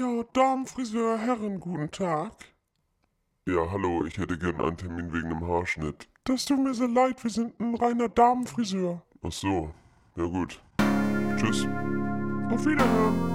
Ja, Damenfriseur, Herren, guten Tag. Ja, hallo, ich hätte gern einen Termin wegen einem Haarschnitt. Das tut mir sehr leid, wir sind ein reiner Damenfriseur. Ach so, ja gut. Tschüss. Auf Wiederhören.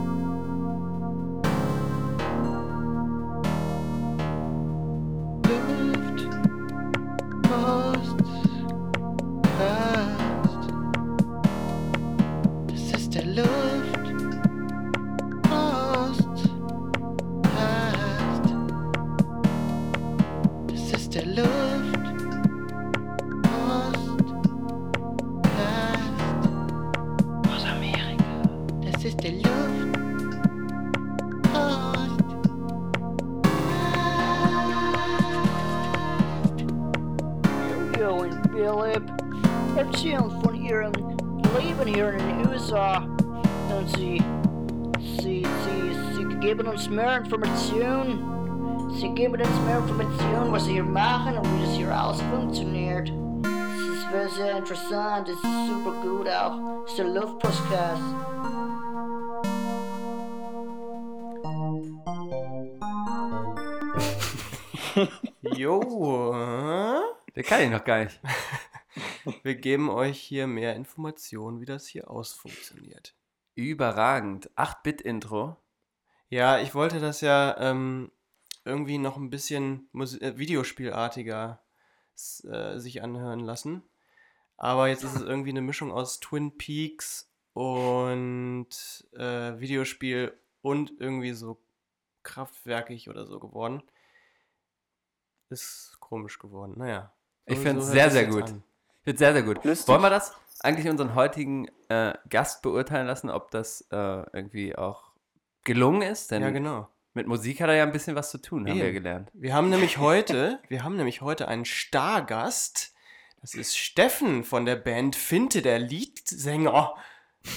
Interessant, es ist super gut auch. Ist der Luftpostcast. Jo, äh? Der kann ich noch gar nicht. wir geben euch hier mehr Informationen, wie das hier ausfunktioniert. Überragend. 8-Bit-Intro. Ja, ich wollte das ja ähm, irgendwie noch ein bisschen Mus äh, Videospielartiger äh, sich anhören lassen. Aber jetzt ist es irgendwie eine Mischung aus Twin Peaks und äh, Videospiel und irgendwie so kraftwerkig oder so geworden. Ist komisch geworden. Naja. Ich finde es sehr, sehr gut. an. Ich finde sehr, sehr gut. Lustig. Wollen wir das eigentlich unseren heutigen äh, Gast beurteilen lassen, ob das äh, irgendwie auch gelungen ist? Denn Ja, genau. mit Musik hat er ja ein bisschen was zu tun, haben wir Eben. gelernt. Wir haben nämlich heute, wir haben nämlich heute einen Stargast. Das ist Steffen von der Band Finte, der Leadsänger.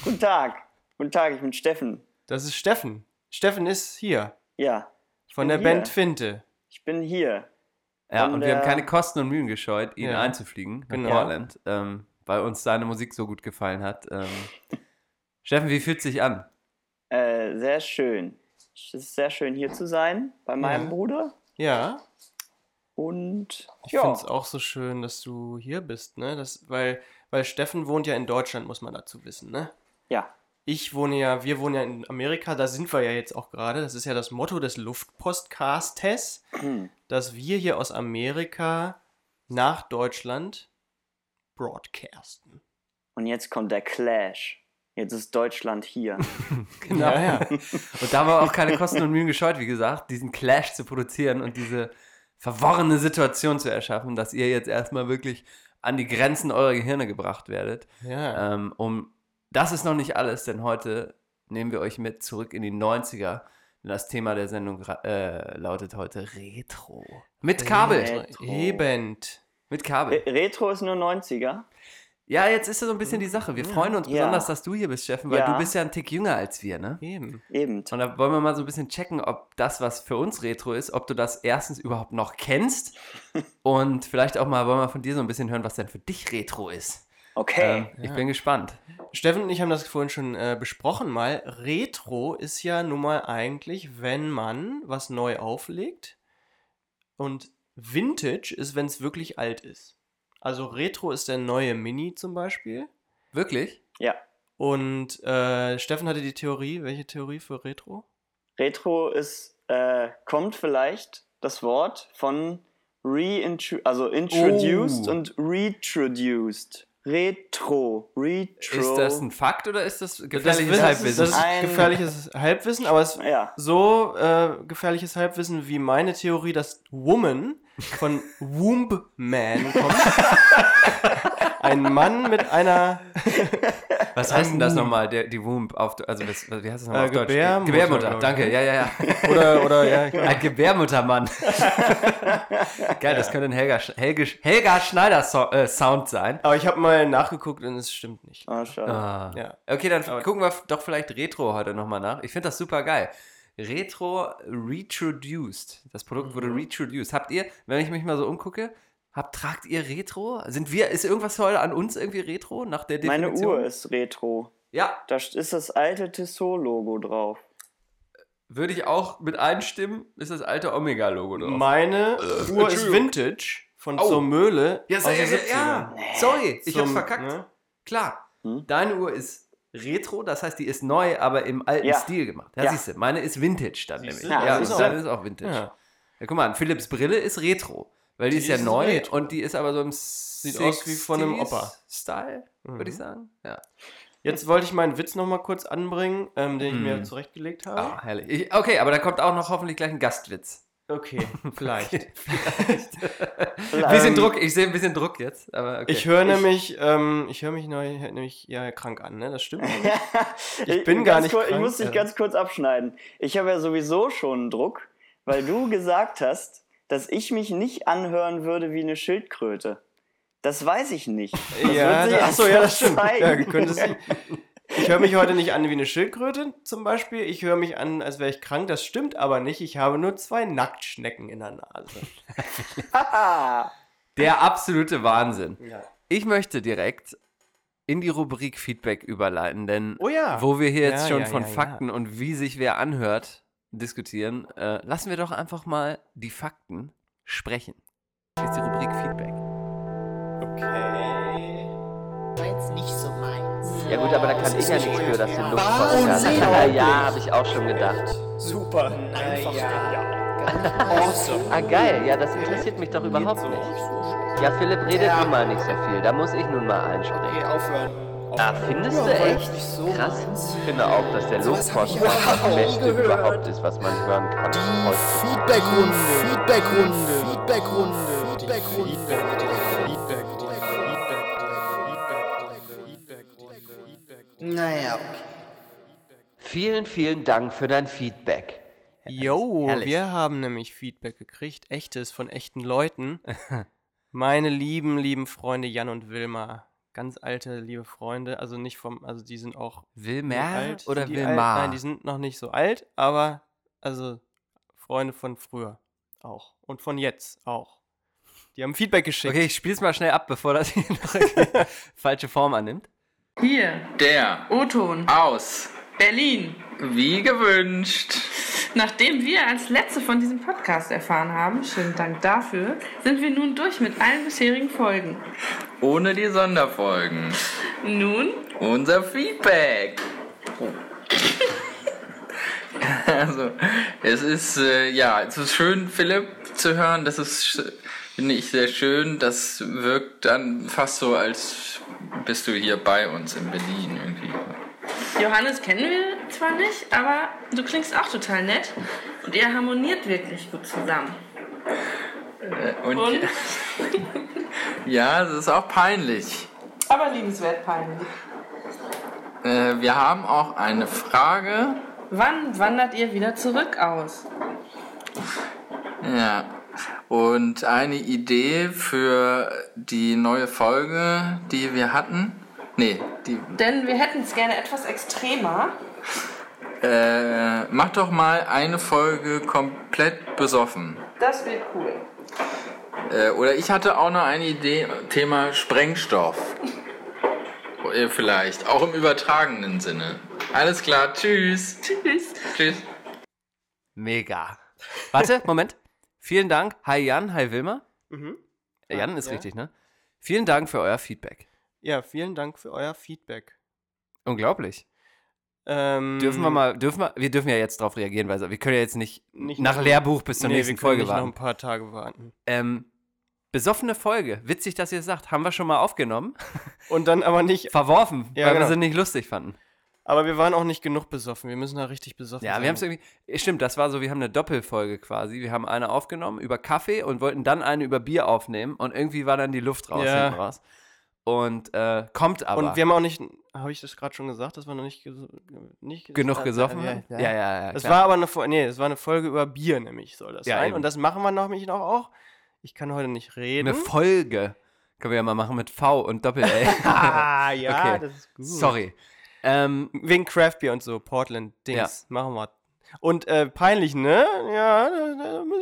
Guten Tag. Guten Tag, ich bin Steffen. Das ist Steffen. Steffen ist hier Ja, von der hier. Band Finte. ich bin hier. Ja, Von und wir haben keine Kosten und Mühen gescheut, ihn Ja. einzufliegen nach Genau. Portland, ähm, weil uns seine Musik so gut gefallen hat. Ähm, Steffen, wie fühlt sich an? Äh, sehr schön. Es ist sehr schön hier zu sein bei meinem Ja. Bruder. Ja, Und ich ja, finde es auch so schön, dass du hier bist, ne? Das, weil, weil Steffen wohnt ja in Deutschland, muss man dazu wissen, ne? ja, Ich wohne ja, wir wohnen ja in Amerika, da sind wir ja jetzt auch gerade. Das ist ja das Motto des Luftpostcastes, dass wir hier aus Amerika nach Deutschland broadcasten. und jetzt kommt der Clash. Jetzt ist Deutschland hier. Genau. Ja, ja. Und da haben wir auch keine Kosten und Mühen gescheut, wie gesagt, diesen Clash zu produzieren und diese verworrene Situation zu erschaffen, dass ihr jetzt erstmal wirklich an die Grenzen eurer Gehirne gebracht werdet. ja. Ähm, um das ist noch nicht alles, denn heute nehmen wir euch mit zurück in die 90er. Denn das Thema der Sendung äh, lautet heute Retro. Mit Kabel. Retro. Eben. Mit Kabel. Re Retro ist nur 90er. Ja, jetzt ist ja so ein bisschen die Sache. Wir freuen uns Ja. besonders, dass du hier bist, Steffen, weil Ja. du bist ja ein Tick jünger als wir, ne? Eben. Eben. Und da wollen wir mal so ein bisschen checken, ob das, was für uns Retro ist, ob du das erstens überhaupt noch kennst und vielleicht auch mal wollen wir von dir so ein bisschen hören, was denn für dich Retro ist. Okay. Ähm, Ich Ja. bin gespannt. Steffen und ich haben das vorhin schon äh, besprochen mal. Retro ist ja nun mal eigentlich, wenn man was neu auflegt. Und Vintage ist, wenn es wirklich alt ist. Also Retro ist der neue Mini zum Beispiel. Wirklich? ja. Und äh, Steffen hatte die Theorie. Welche Theorie für Retro? Retro ist, äh, kommt vielleicht das Wort von reintro also introduced Oh. und retroduced. Retro. Retro. Ist das ein Fakt oder ist das gefährliches das, Halbwissen? Das ist Ein- gefährliches Halbwissen, aber es Ja. so äh, gefährliches Halbwissen wie meine Theorie, dass Woman von Womb Man kommt. Ein Mann mit einer Was heißt denn das nochmal, der, die Womb auf, also das, wie heißt das nochmal Äh, auf Deutsch? Gebärmutter, Gebärmutter, glaub ich, danke, ja, ja, ja. oder oder ja, genau. Ein Gebärmuttermann. Geil, das könnte ein Helga, Helge, Helga Schneider so, äh, Sound sein. aber ich habe mal nachgeguckt und es stimmt nicht. Oh, schade. Ah. Ja. Okay, dann Aber- gucken wir doch vielleicht Retro heute nochmal nach. Ich finde das super geil. Retro Retroduced. Das Produkt Mhm. wurde retroduced. Habt ihr, wenn ich mich mal so umgucke, habt, tragt ihr Retro? Sind wir, ist irgendwas heute an uns irgendwie Retro nach der Meine Definition? Uhr ist Retro. Ja, Da ist das alte Tissot-Logo drauf. würde ich auch mit einstimmen, ist das alte Omega-Logo drauf. Meine Uhr ist Vintage von Oh. zur Möhle. Ja, aus so, ja, 70ern. ja. Sorry, ich hab's Zum- verkackt. ne? Klar, Hm? deine Uhr ist Retro, das heißt, die ist neu, aber im alten Ja. Stil gemacht. Ja, Ja. siehst du, meine ist Vintage dann nämlich. Ja, Ja, du. dann ist auch Vintage. Ja. Ja. guck mal Philips Brille ist Retro, weil die, Die ist ja ist neu Retro. und die ist aber so im Sieht aus wie von einem Opa. Style, würde Mhm. ich sagen. Ja. Jetzt wollte ich meinen Witz noch mal kurz anbringen, ähm, den ich mir Mhm. zurechtgelegt habe. Ah, herrlich. Ich, okay, aber da kommt auch noch hoffentlich gleich ein Gastwitz. Okay, vielleicht. Ein bisschen Druck, ich sehe ein bisschen Druck jetzt, aber okay. Ich höre nämlich, ähm, ich höre mich neu, nämlich ja krank an, ne? Das stimmt. ich bin gar nicht Kurz, ich krank, muss dich ja. ganz kurz abschneiden. Ich habe ja sowieso schon einen Druck, weil du gesagt hast, dass ich mich nicht anhören würde wie eine Schildkröte. Das weiß ich nicht. Das ja, da, achso, ja, das stimmt. Ja. Ich höre mich heute nicht an wie eine Schildkröte zum Beispiel. Ich höre mich an, als wäre ich krank. Das stimmt aber nicht. Ich habe nur zwei Nacktschnecken in der Nase. Der absolute Wahnsinn. Ja. Ich möchte direkt in die Rubrik Feedback überleiten, denn Oh ja. wo wir hier jetzt Ja, schon von. Fakten und wie sich wer anhört diskutieren, äh, lassen wir doch einfach mal die Fakten sprechen. Hier ist die Rubrik Feedback. Okay. War jetzt nicht so meins. Ja gut, aber da kann ich ja nichts für, dass die Luft Was? voll ist. Unglaublich. Ja, ja, habe ich auch schon gedacht. Super. Einfach awesome. Ah geil, ja, das interessiert mich doch überhaupt nicht. Ja, Philipp redet Ja. nun mal nicht so viel, da muss ich nun mal einspringen. aufhören. Ah, findest Ja, du echt? so Krass. meins. Ich finde auch, dass der ich Luftpost das Beste gehört. überhaupt ist, was man hören kann. Die heutzutage. Feedbackrunde, Feedbackrunde, Feedbackrunde, Feedbackrunde. Naja, okay. Vielen, vielen Dank für dein Feedback. Jo, wir haben nämlich Feedback gekriegt. Echtes von echten Leuten. Meine lieben, lieben Freunde Jan und Wilma. Ganz alte, liebe Freunde. Also nicht vom, also die sind auch Wilmer alt. oder die alt? Wilmar? Nein, die sind noch nicht so alt, aber also Freunde von früher auch. Und von jetzt auch. Die haben Feedback geschickt. Okay, ich spiel's mal schnell ab, bevor das hier noch eine falsche Form annimmt. Hier, Der O-Ton, aus, Berlin. wie gewünscht. Nachdem wir als letzte von diesem Podcast erfahren haben, schönen Dank dafür, sind wir nun durch mit allen bisherigen Folgen. Ohne die Sonderfolgen. Nun, Unser Feedback. Also, es ist, äh, ja, es ist schön, Philipp zu hören. Das ist, finde ich, sehr schön. Das wirkt dann fast so, als bist du hier bei uns in Berlin irgendwie. Johannes kennen wir zwar nicht, aber du klingst auch total nett und ihr harmoniert wirklich gut zusammen. Äh, Und, Und? ja, es ist auch peinlich. Aber liebenswert peinlich. Äh, wir haben auch eine Frage. Wann wandert ihr wieder zurück aus? Ja. Und eine Idee für die neue Folge, die wir hatten. Nee, die. Denn wir hätten es gerne etwas extremer. Äh, mach doch mal eine Folge komplett besoffen. Das wird cool. Äh, oder ich hatte auch noch eine Idee, Thema Sprengstoff. Äh, Vielleicht, auch im übertragenen Sinne. Alles klar, tschüss. Tschüss. Tschüss. Mega. Warte, Moment. Vielen Dank. Hi Jan, hi Wilma. Mhm. Äh, Jan ist ja. richtig, ne? Vielen Dank für euer Feedback. Ja, vielen Dank für euer Feedback. Unglaublich. Ähm, Dürfen wir mal, dürfen wir, wir dürfen ja jetzt darauf reagieren, weil wir können ja jetzt nicht, Nicht nach noch- Lehrbuch bis zur nee, nächsten wir können Folge nicht noch ein warten. paar Tage warten. Ähm, besoffene Folge. Witzig, dass ihr es sagt. Haben wir schon mal aufgenommen. Und dann aber nicht. Verworfen, Ja, weil genau. wir sie nicht lustig fanden. Aber wir waren auch nicht genug besoffen. Wir müssen da richtig besoffen Ja, sein. wir haben es irgendwie. eh, Stimmt, das war so, wir haben eine Doppelfolge quasi. Wir haben eine aufgenommen über Kaffee und wollten dann eine über Bier aufnehmen und irgendwie war dann die Luft raus, Ja. raus. Und äh, kommt aber. Und wir haben auch nicht. Habe ich das gerade schon gesagt, dass wir noch nicht, nicht genug äh, gesoffen ja, haben? ja, ja, ja. ja Es war aber eine, Fo- nee, es war eine Folge über Bier, nämlich soll das Ja, sein. Und das machen wir nämlich noch auch. Ich kann heute nicht reden. eine Folge. Können wir ja mal machen mit V und Doppel-L. ah, ja, Okay. das ist gut. Sorry. Ähm, Wegen Craft Beer und so, Portland-Dings. Ja. Machen wir. Und äh, peinlich, ne? Ja,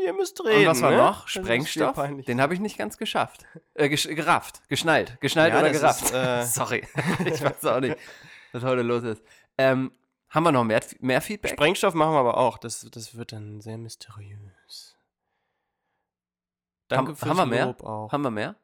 ihr müsst reden. und was war ne? noch? Sprengstoff? Den habe ich nicht ganz geschafft. Äh, gesch gerafft. Geschnallt. Geschnallt Ja, oder gerafft. ist, äh, Sorry. ich weiß auch nicht, was heute los ist. Ähm, Haben wir noch mehr, mehr Feedback? Sprengstoff machen wir aber auch. Das, das wird dann sehr mysteriös. Danke Haben- fürs haben wir mehr? Lob auch. Haben wir mehr?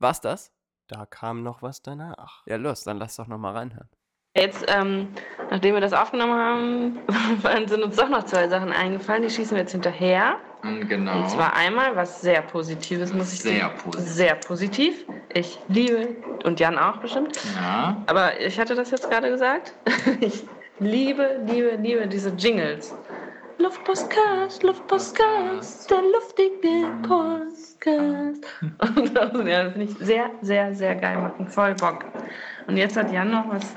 War's das? Da kam noch was danach. Ja, los, dann lass doch noch mal reinhören. Jetzt, ähm, nachdem wir das aufgenommen haben, sind uns doch noch zwei Sachen eingefallen. Die schießen wir jetzt hinterher. Genau. Und zwar einmal was sehr Positives, muss ich Sehr sagen. positiv. Sehr positiv. Ich liebe, und Jan auch bestimmt. Ja. Aber ich hatte das jetzt gerade gesagt. Ich liebe, liebe, liebe diese Jingles. Luftpostcast, Luftpostcast, der luftige Podcast. Und also, ja, das finde ich sehr, sehr, sehr geil. Macht einen voll Bock. Und jetzt hat Jan noch was.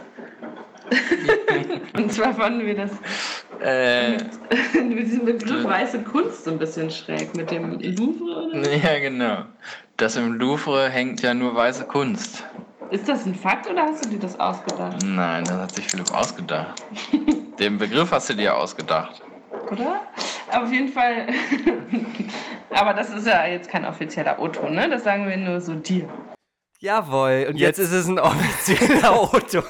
Und zwar fanden wir das Äh, mit diesem Begriff weiße Kunst so ein bisschen schräg. Mit dem Louvre oder? ja, genau. Das im Louvre hängt ja nur weiße Kunst. Ist das ein Fakt oder hast du dir das ausgedacht? Nein, das hat sich Philipp ausgedacht. Den Begriff hast du dir ausgedacht. Oder? Auf jeden Fall. Aber das ist ja jetzt kein offizieller O-Ton, ne? Das sagen wir nur so dir. Jawohl, und jetzt, Jetzt- ist es ein offizieller Auto.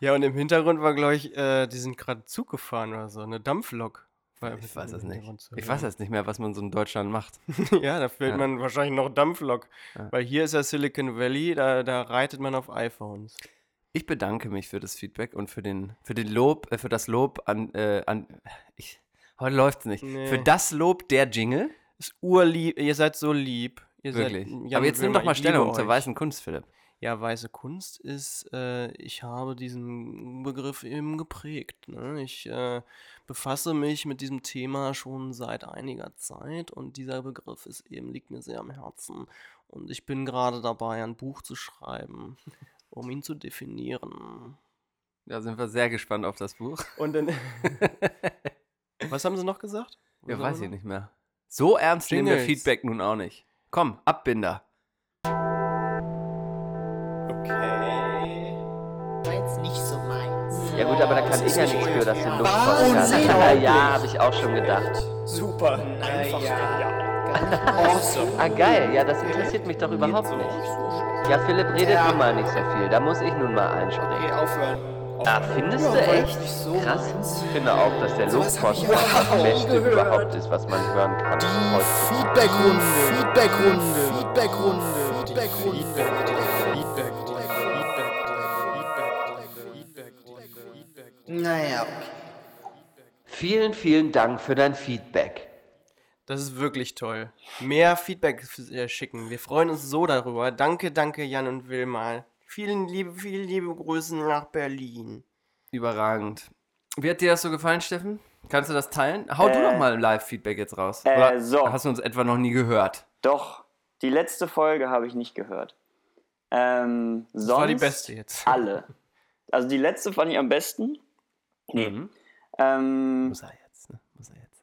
Ja, und im Hintergrund war, glaube ich, äh, die sind gerade Zug gefahren oder so, eine Dampflok. Ich weiß es nicht. Zu Ich weiß jetzt nicht mehr, was man so in Deutschland macht. ja, da fehlt Ja. man wahrscheinlich noch Dampflok. Ja. Weil hier ist ja Silicon Valley, da, da reitet man auf iPhones. Ich bedanke mich für das Feedback und für den, für den Lob, äh, für das Lob an, äh, an ich, heute läuft's nicht. Nee. Für das Lob der Jingle. Ist urlieb, ihr seid so lieb. Ihr Wirklich. Seid, Jan Aber jetzt nimm doch mal Stellung zur weißen Kunst, Philipp. Ja, weiße Kunst ist, äh, ich habe diesen Begriff eben geprägt. Ne? Ich äh, befasse mich mit diesem Thema schon seit einiger Zeit und dieser Begriff ist eben, liegt mir sehr am Herzen. Und ich bin gerade dabei, ein Buch zu schreiben, um ihn zu definieren. Da sind wir sehr gespannt auf das Buch. Und dann. Was haben sie noch gesagt? Ja, weiß ich nicht mehr. So ernst nehmen wir Jingles. Feedback nun auch nicht. Komm, Abbinder. Okay. Jetzt nicht so meins. Ja gut, aber da kann ich ja nichts für, dass du Luft unglaublich. Ja, habe ich auch schon gedacht. Super. Einfach awesome. Ah geil, ja, das interessiert mich doch überhaupt nicht. Ja, Philipp redet nun mal nicht so viel, da muss ich nun mal einspringen. Okay, aufhören. Ah, findest Ja, du echt? so Krass. Ich finde auch, dass der ich Luftpost das Beste gehört. überhaupt ist, was man hören kann. Die. Feedbackrunde, Feedbackrunde, Feedbackrunde, Feedbackrunde. Naja, okay. Vielen, vielen Dank für dein Feedback. Das ist wirklich toll. Mehr Feedback äh, schicken. Wir freuen uns so darüber. Danke, danke, Jan und Wilma. Vielen liebe, vielen liebe Grüße nach Berlin. Überragend. Wie hat dir das so gefallen, Steffen? Kannst du das teilen? Hau du Äh, noch mal Live-Feedback jetzt raus. äh, Oder so. hast du uns etwa noch nie gehört? Doch, die letzte Folge habe ich nicht gehört. Ähm, Das sonst war die beste jetzt. alle. Also die letzte fand ich am besten. Nee. Mhm. Ähm, Muss er ne?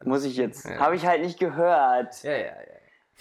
Muss ich jetzt. Ja. Habe ich halt nicht gehört. Ja, ja,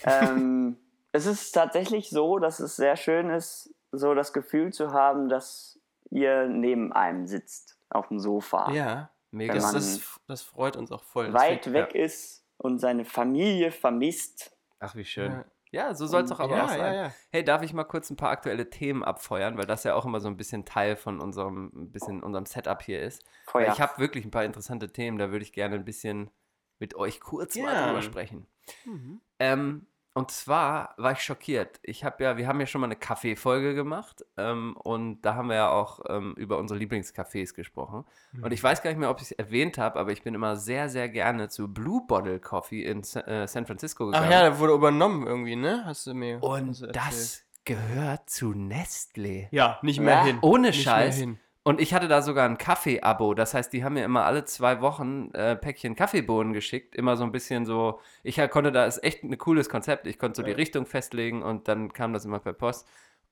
ja. ähm, es ist tatsächlich so, dass es sehr schön ist, so das Gefühl zu haben, dass ihr neben einem sitzt auf dem Sofa. Ja, Mega. Das, das, freut uns auch voll. weit Deswegen- weg ist und seine Familie vermisst. Ach, wie schön. Ja. Ja, so soll es doch aber Ja, auch sein. ja, ja. Hey, darf ich mal kurz ein paar aktuelle Themen abfeuern, weil das ja auch immer so ein bisschen Teil von unserem, ein bisschen unserem Setup hier ist. Weil Feuer. ich habe wirklich ein paar interessante Themen, da würde ich gerne ein bisschen mit euch kurz mal Ja. drüber sprechen. Mhm. Ähm, und zwar war ich schockiert. Ich habe ja, wir haben ja schon mal eine Kaffeefolge gemacht ähm, und da haben wir ja auch ähm, über unsere Lieblingscafés gesprochen. Mhm. Und ich weiß gar nicht mehr, ob ich es erwähnt habe, aber ich bin immer sehr, sehr gerne zu Blue Bottle Coffee in Sa- äh, San Francisco gegangen. Ach ja, der wurde übernommen irgendwie, ne? Hast du mir. Und das gehört zu Nestlé. Ja, nicht mehr Ja. hin. Ohne Nicht Scheiß. Mehr hin. Und ich hatte da sogar ein Kaffee-Abo. Das heißt, die haben mir immer alle zwei Wochen äh, Päckchen Kaffeebohnen geschickt. Immer so ein bisschen so. Ich konnte da, ist echt ein cooles Konzept. Ich konnte so die Richtung festlegen und dann kam das immer per Post.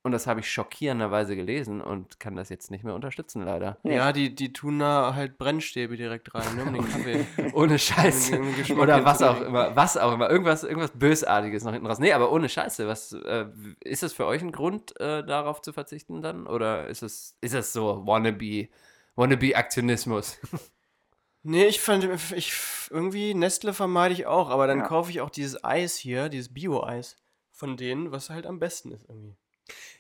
Und das habe ich schockierenderweise gelesen und kann das jetzt nicht mehr unterstützen, leider. Ja, die, die tun da halt Brennstäbe direkt rein, ne? Um den Kaffee. Ohne Scheiße. Um Oder was auch immer. Was auch immer. Irgendwas, irgendwas Bösartiges noch hinten raus. Nee, aber ohne Scheiße. Was, äh, ist das für euch ein Grund, äh, darauf zu verzichten dann? Oder ist es, ist es so wannabe, wannabe Aktionismus? Nee, ich fand, ich, irgendwie Nestle vermeide ich auch, aber dann Ja. kaufe ich auch dieses Eis hier, dieses Bio-Eis von denen, was halt am besten ist irgendwie.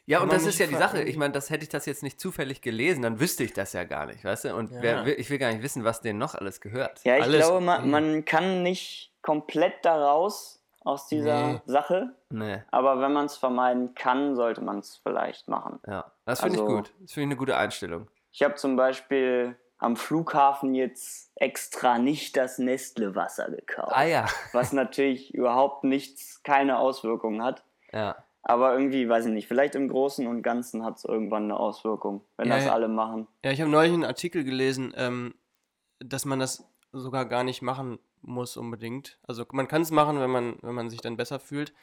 Ja, und das ist ja die Sache. Ich meine, das hätte ich das jetzt nicht zufällig gelesen, dann wüsste ich das ja gar nicht, weißt du? Und Ja. wer, ich will gar nicht wissen, was denen noch alles gehört. Ja, ich Alles- glaube, man, man kann nicht komplett daraus aus dieser Nee. Sache, Nee, aber wenn man es vermeiden kann, sollte man es vielleicht machen. ja. Das finde ich Also- gut. Das finde ich eine gute Einstellung. Ich habe zum Beispiel am Flughafen jetzt extra nicht das Nestle-Wasser gekauft, Ah ja. was natürlich überhaupt nichts, keine Auswirkungen hat. Ja. Aber irgendwie, weiß ich nicht, vielleicht im Großen und Ganzen hat es irgendwann eine Auswirkung, wenn Ja, das ja. alle machen. Ja, ich habe neulich einen Artikel gelesen, ähm, dass man das sogar gar nicht machen muss unbedingt. Also man kann es machen, wenn man, wenn man sich dann besser fühlt.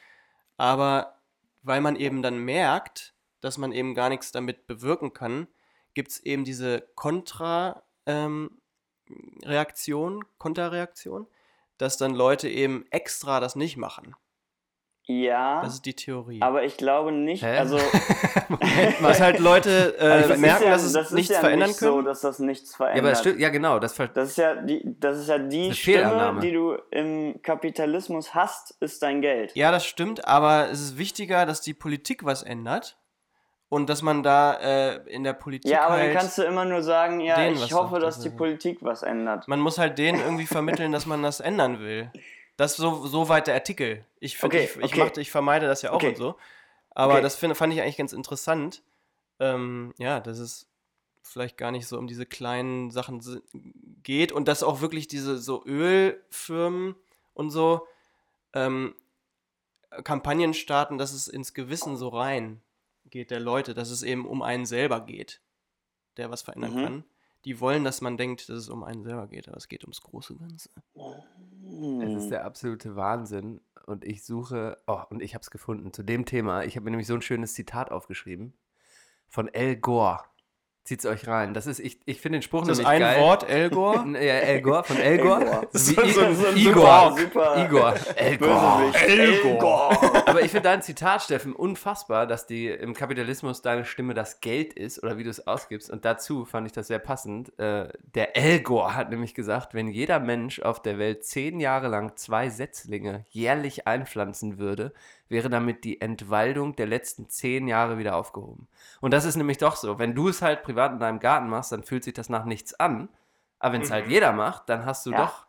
Aber weil man eben dann merkt, dass man eben gar nichts damit bewirken kann, gibt es eben diese Kontra-Reaktion, Konterreaktion, dass dann Leute eben extra das nicht machen. Ja, Das ist die Theorie. aber ich glaube nicht, Hä? also dass halt Leute äh, Also das merken, ja- dass es das nichts ja verändern nicht können. so, dass das nichts verändert. Ja, aber ja genau, das Das ist ja die, das ist ja die Stimme, die du im Kapitalismus hast, ist dein Geld. Ja, das stimmt, aber es ist wichtiger, dass die Politik was ändert und dass man da äh, in der Politik Ja, aber halt, dann kannst du immer nur sagen, ja, ich was hoffe, dass die Politik was ändert. man muss halt denen irgendwie vermitteln, dass man das ändern will. Das ist so, so weit der Artikel. Ich, find, Okay, ich, ich, okay. mach, ich vermeide das ja auch Okay. und so. Aber Okay. das find, fand ich eigentlich ganz interessant. Ähm, ja, dass es vielleicht gar nicht so um diese kleinen Sachen geht und dass auch wirklich diese so Ölfirmen und so ähm, Kampagnen starten, dass es ins Gewissen so rein geht der Leute, dass es eben um einen selber geht, der was verändern Mhm. kann. Die wollen, dass man denkt, dass es um einen selber geht, aber es geht ums große Ganze. Es Hm. ist der absolute Wahnsinn. Und ich suche, oh, und ich habe es gefunden zu dem Thema. Ich habe mir nämlich so ein schönes Zitat aufgeschrieben von El Gore. Zieht's euch rein. Das ist, ich, ich finde den Spruch Ist das nämlich ein geil. Wort, El Gore? Ja, El Gore, von El Gore. El Gore. So ein Igor. super- Igor. El Gore. Bösewicht. El Gore. Aber ich finde dein Zitat, Steffen, unfassbar, dass die im Kapitalismus deine Stimme das Geld ist oder wie du es ausgibst. Und dazu fand ich das sehr passend. Äh, der El Gore hat nämlich gesagt, wenn jeder Mensch auf der Welt zehn Jahre lang zwei Setzlinge jährlich einpflanzen würde, wäre damit die Entwaldung der letzten zehn Jahre wieder aufgehoben. Und das ist nämlich doch so. Wenn du es halt privat in deinem Garten machst, dann fühlt sich das nach nichts an. Aber wenn es halt jeder macht, dann hast du Ja. doch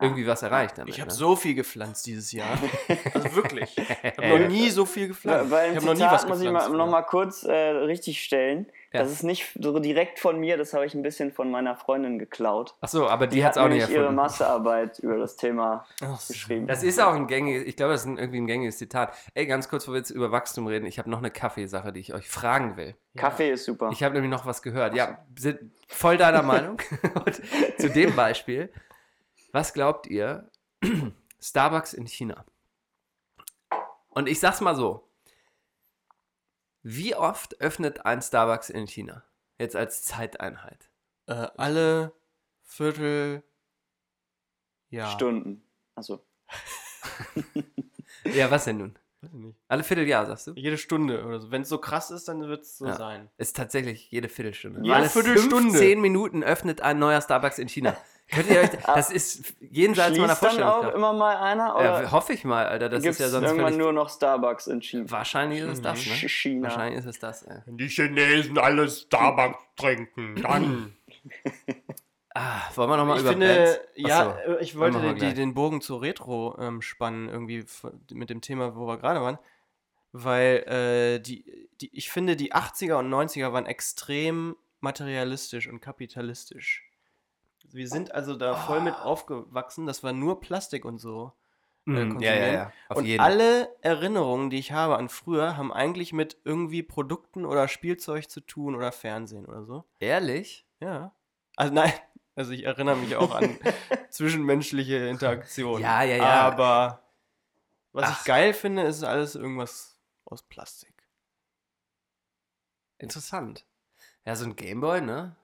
irgendwie was erreicht damit. Ich habe ne? so viel gepflanzt dieses Jahr. Also wirklich. Ich habe noch nie so viel gepflanzt. Weil ich habe noch nie was Zitat muss ich gepflanzt. mal, noch mal kurz äh, richtig stellen. Ja. Das ist nicht so direkt von mir, das habe ich ein bisschen von meiner Freundin geklaut. Ach so, aber die, Die hat es auch nicht nämlich ihre erfunden. Masterarbeit über das Thema so. geschrieben. Das ist auch ein gängiges, ich glaube, das ist ein, irgendwie ein gängiges Zitat. Ey, ganz kurz, bevor wir jetzt über Wachstum reden, ich habe noch eine Kaffeesache, die ich euch fragen will. Kaffee ist super. Ich habe nämlich noch was gehört. Ja, sind voll deiner Meinung. Und zu dem Beispiel, was glaubt ihr, Starbucks in China? Und ich sag's mal so. Wie oft öffnet ein Starbucks in China? Jetzt als Zeiteinheit. Äh, alle Viertel. Ja. Stunden. Also, Ja, was denn nun? Weiß ich nicht. Alle Vierteljahr, sagst du? Jede Stunde oder so. Wenn es so krass ist, dann wird es so Ja. sein. Ist tatsächlich jede Viertelstunde. Jede Alle Viertelstunde. 15 Minuten öffnet ein neuer Starbucks in China. Könnt ihr euch, das ist jenseits meiner schließt dann auch Vorstellung. immer mal einer? Oder Ja, hoffe ich mal, Alter. Das gibt ist ja es sonst irgendwann völlig, nur noch Starbucks in China? Wahrscheinlich ist es das, ne? China. Wahrscheinlich ist es das, ey. Wenn die Chinesen alle Starbucks trinken, dann. Ah, wollen wir nochmal ich über finde, Bands? ja, Achso, äh, ich wollte wir die, den Bogen zu Retro ähm, spannen, irgendwie mit dem Thema, wo wir gerade waren. Weil äh, die, die, ich finde, die 80er und 90er waren extrem materialistisch und kapitalistisch. Wir sind also da voll mit aufgewachsen, das war nur Plastik und so. äh, Mhm, ja, ja, ja. Auf und jeden. alle Erinnerungen, die ich habe an früher, haben eigentlich mit irgendwie Produkten oder Spielzeug zu tun oder Fernsehen oder so. Ehrlich? Ja. Also nein, also ich erinnere mich auch an zwischenmenschliche Interaktionen. Ja, ja, ja. Aber was Ach. ich geil finde, ist alles irgendwas aus Plastik. Interessant. Ja, so ein Gameboy, ne?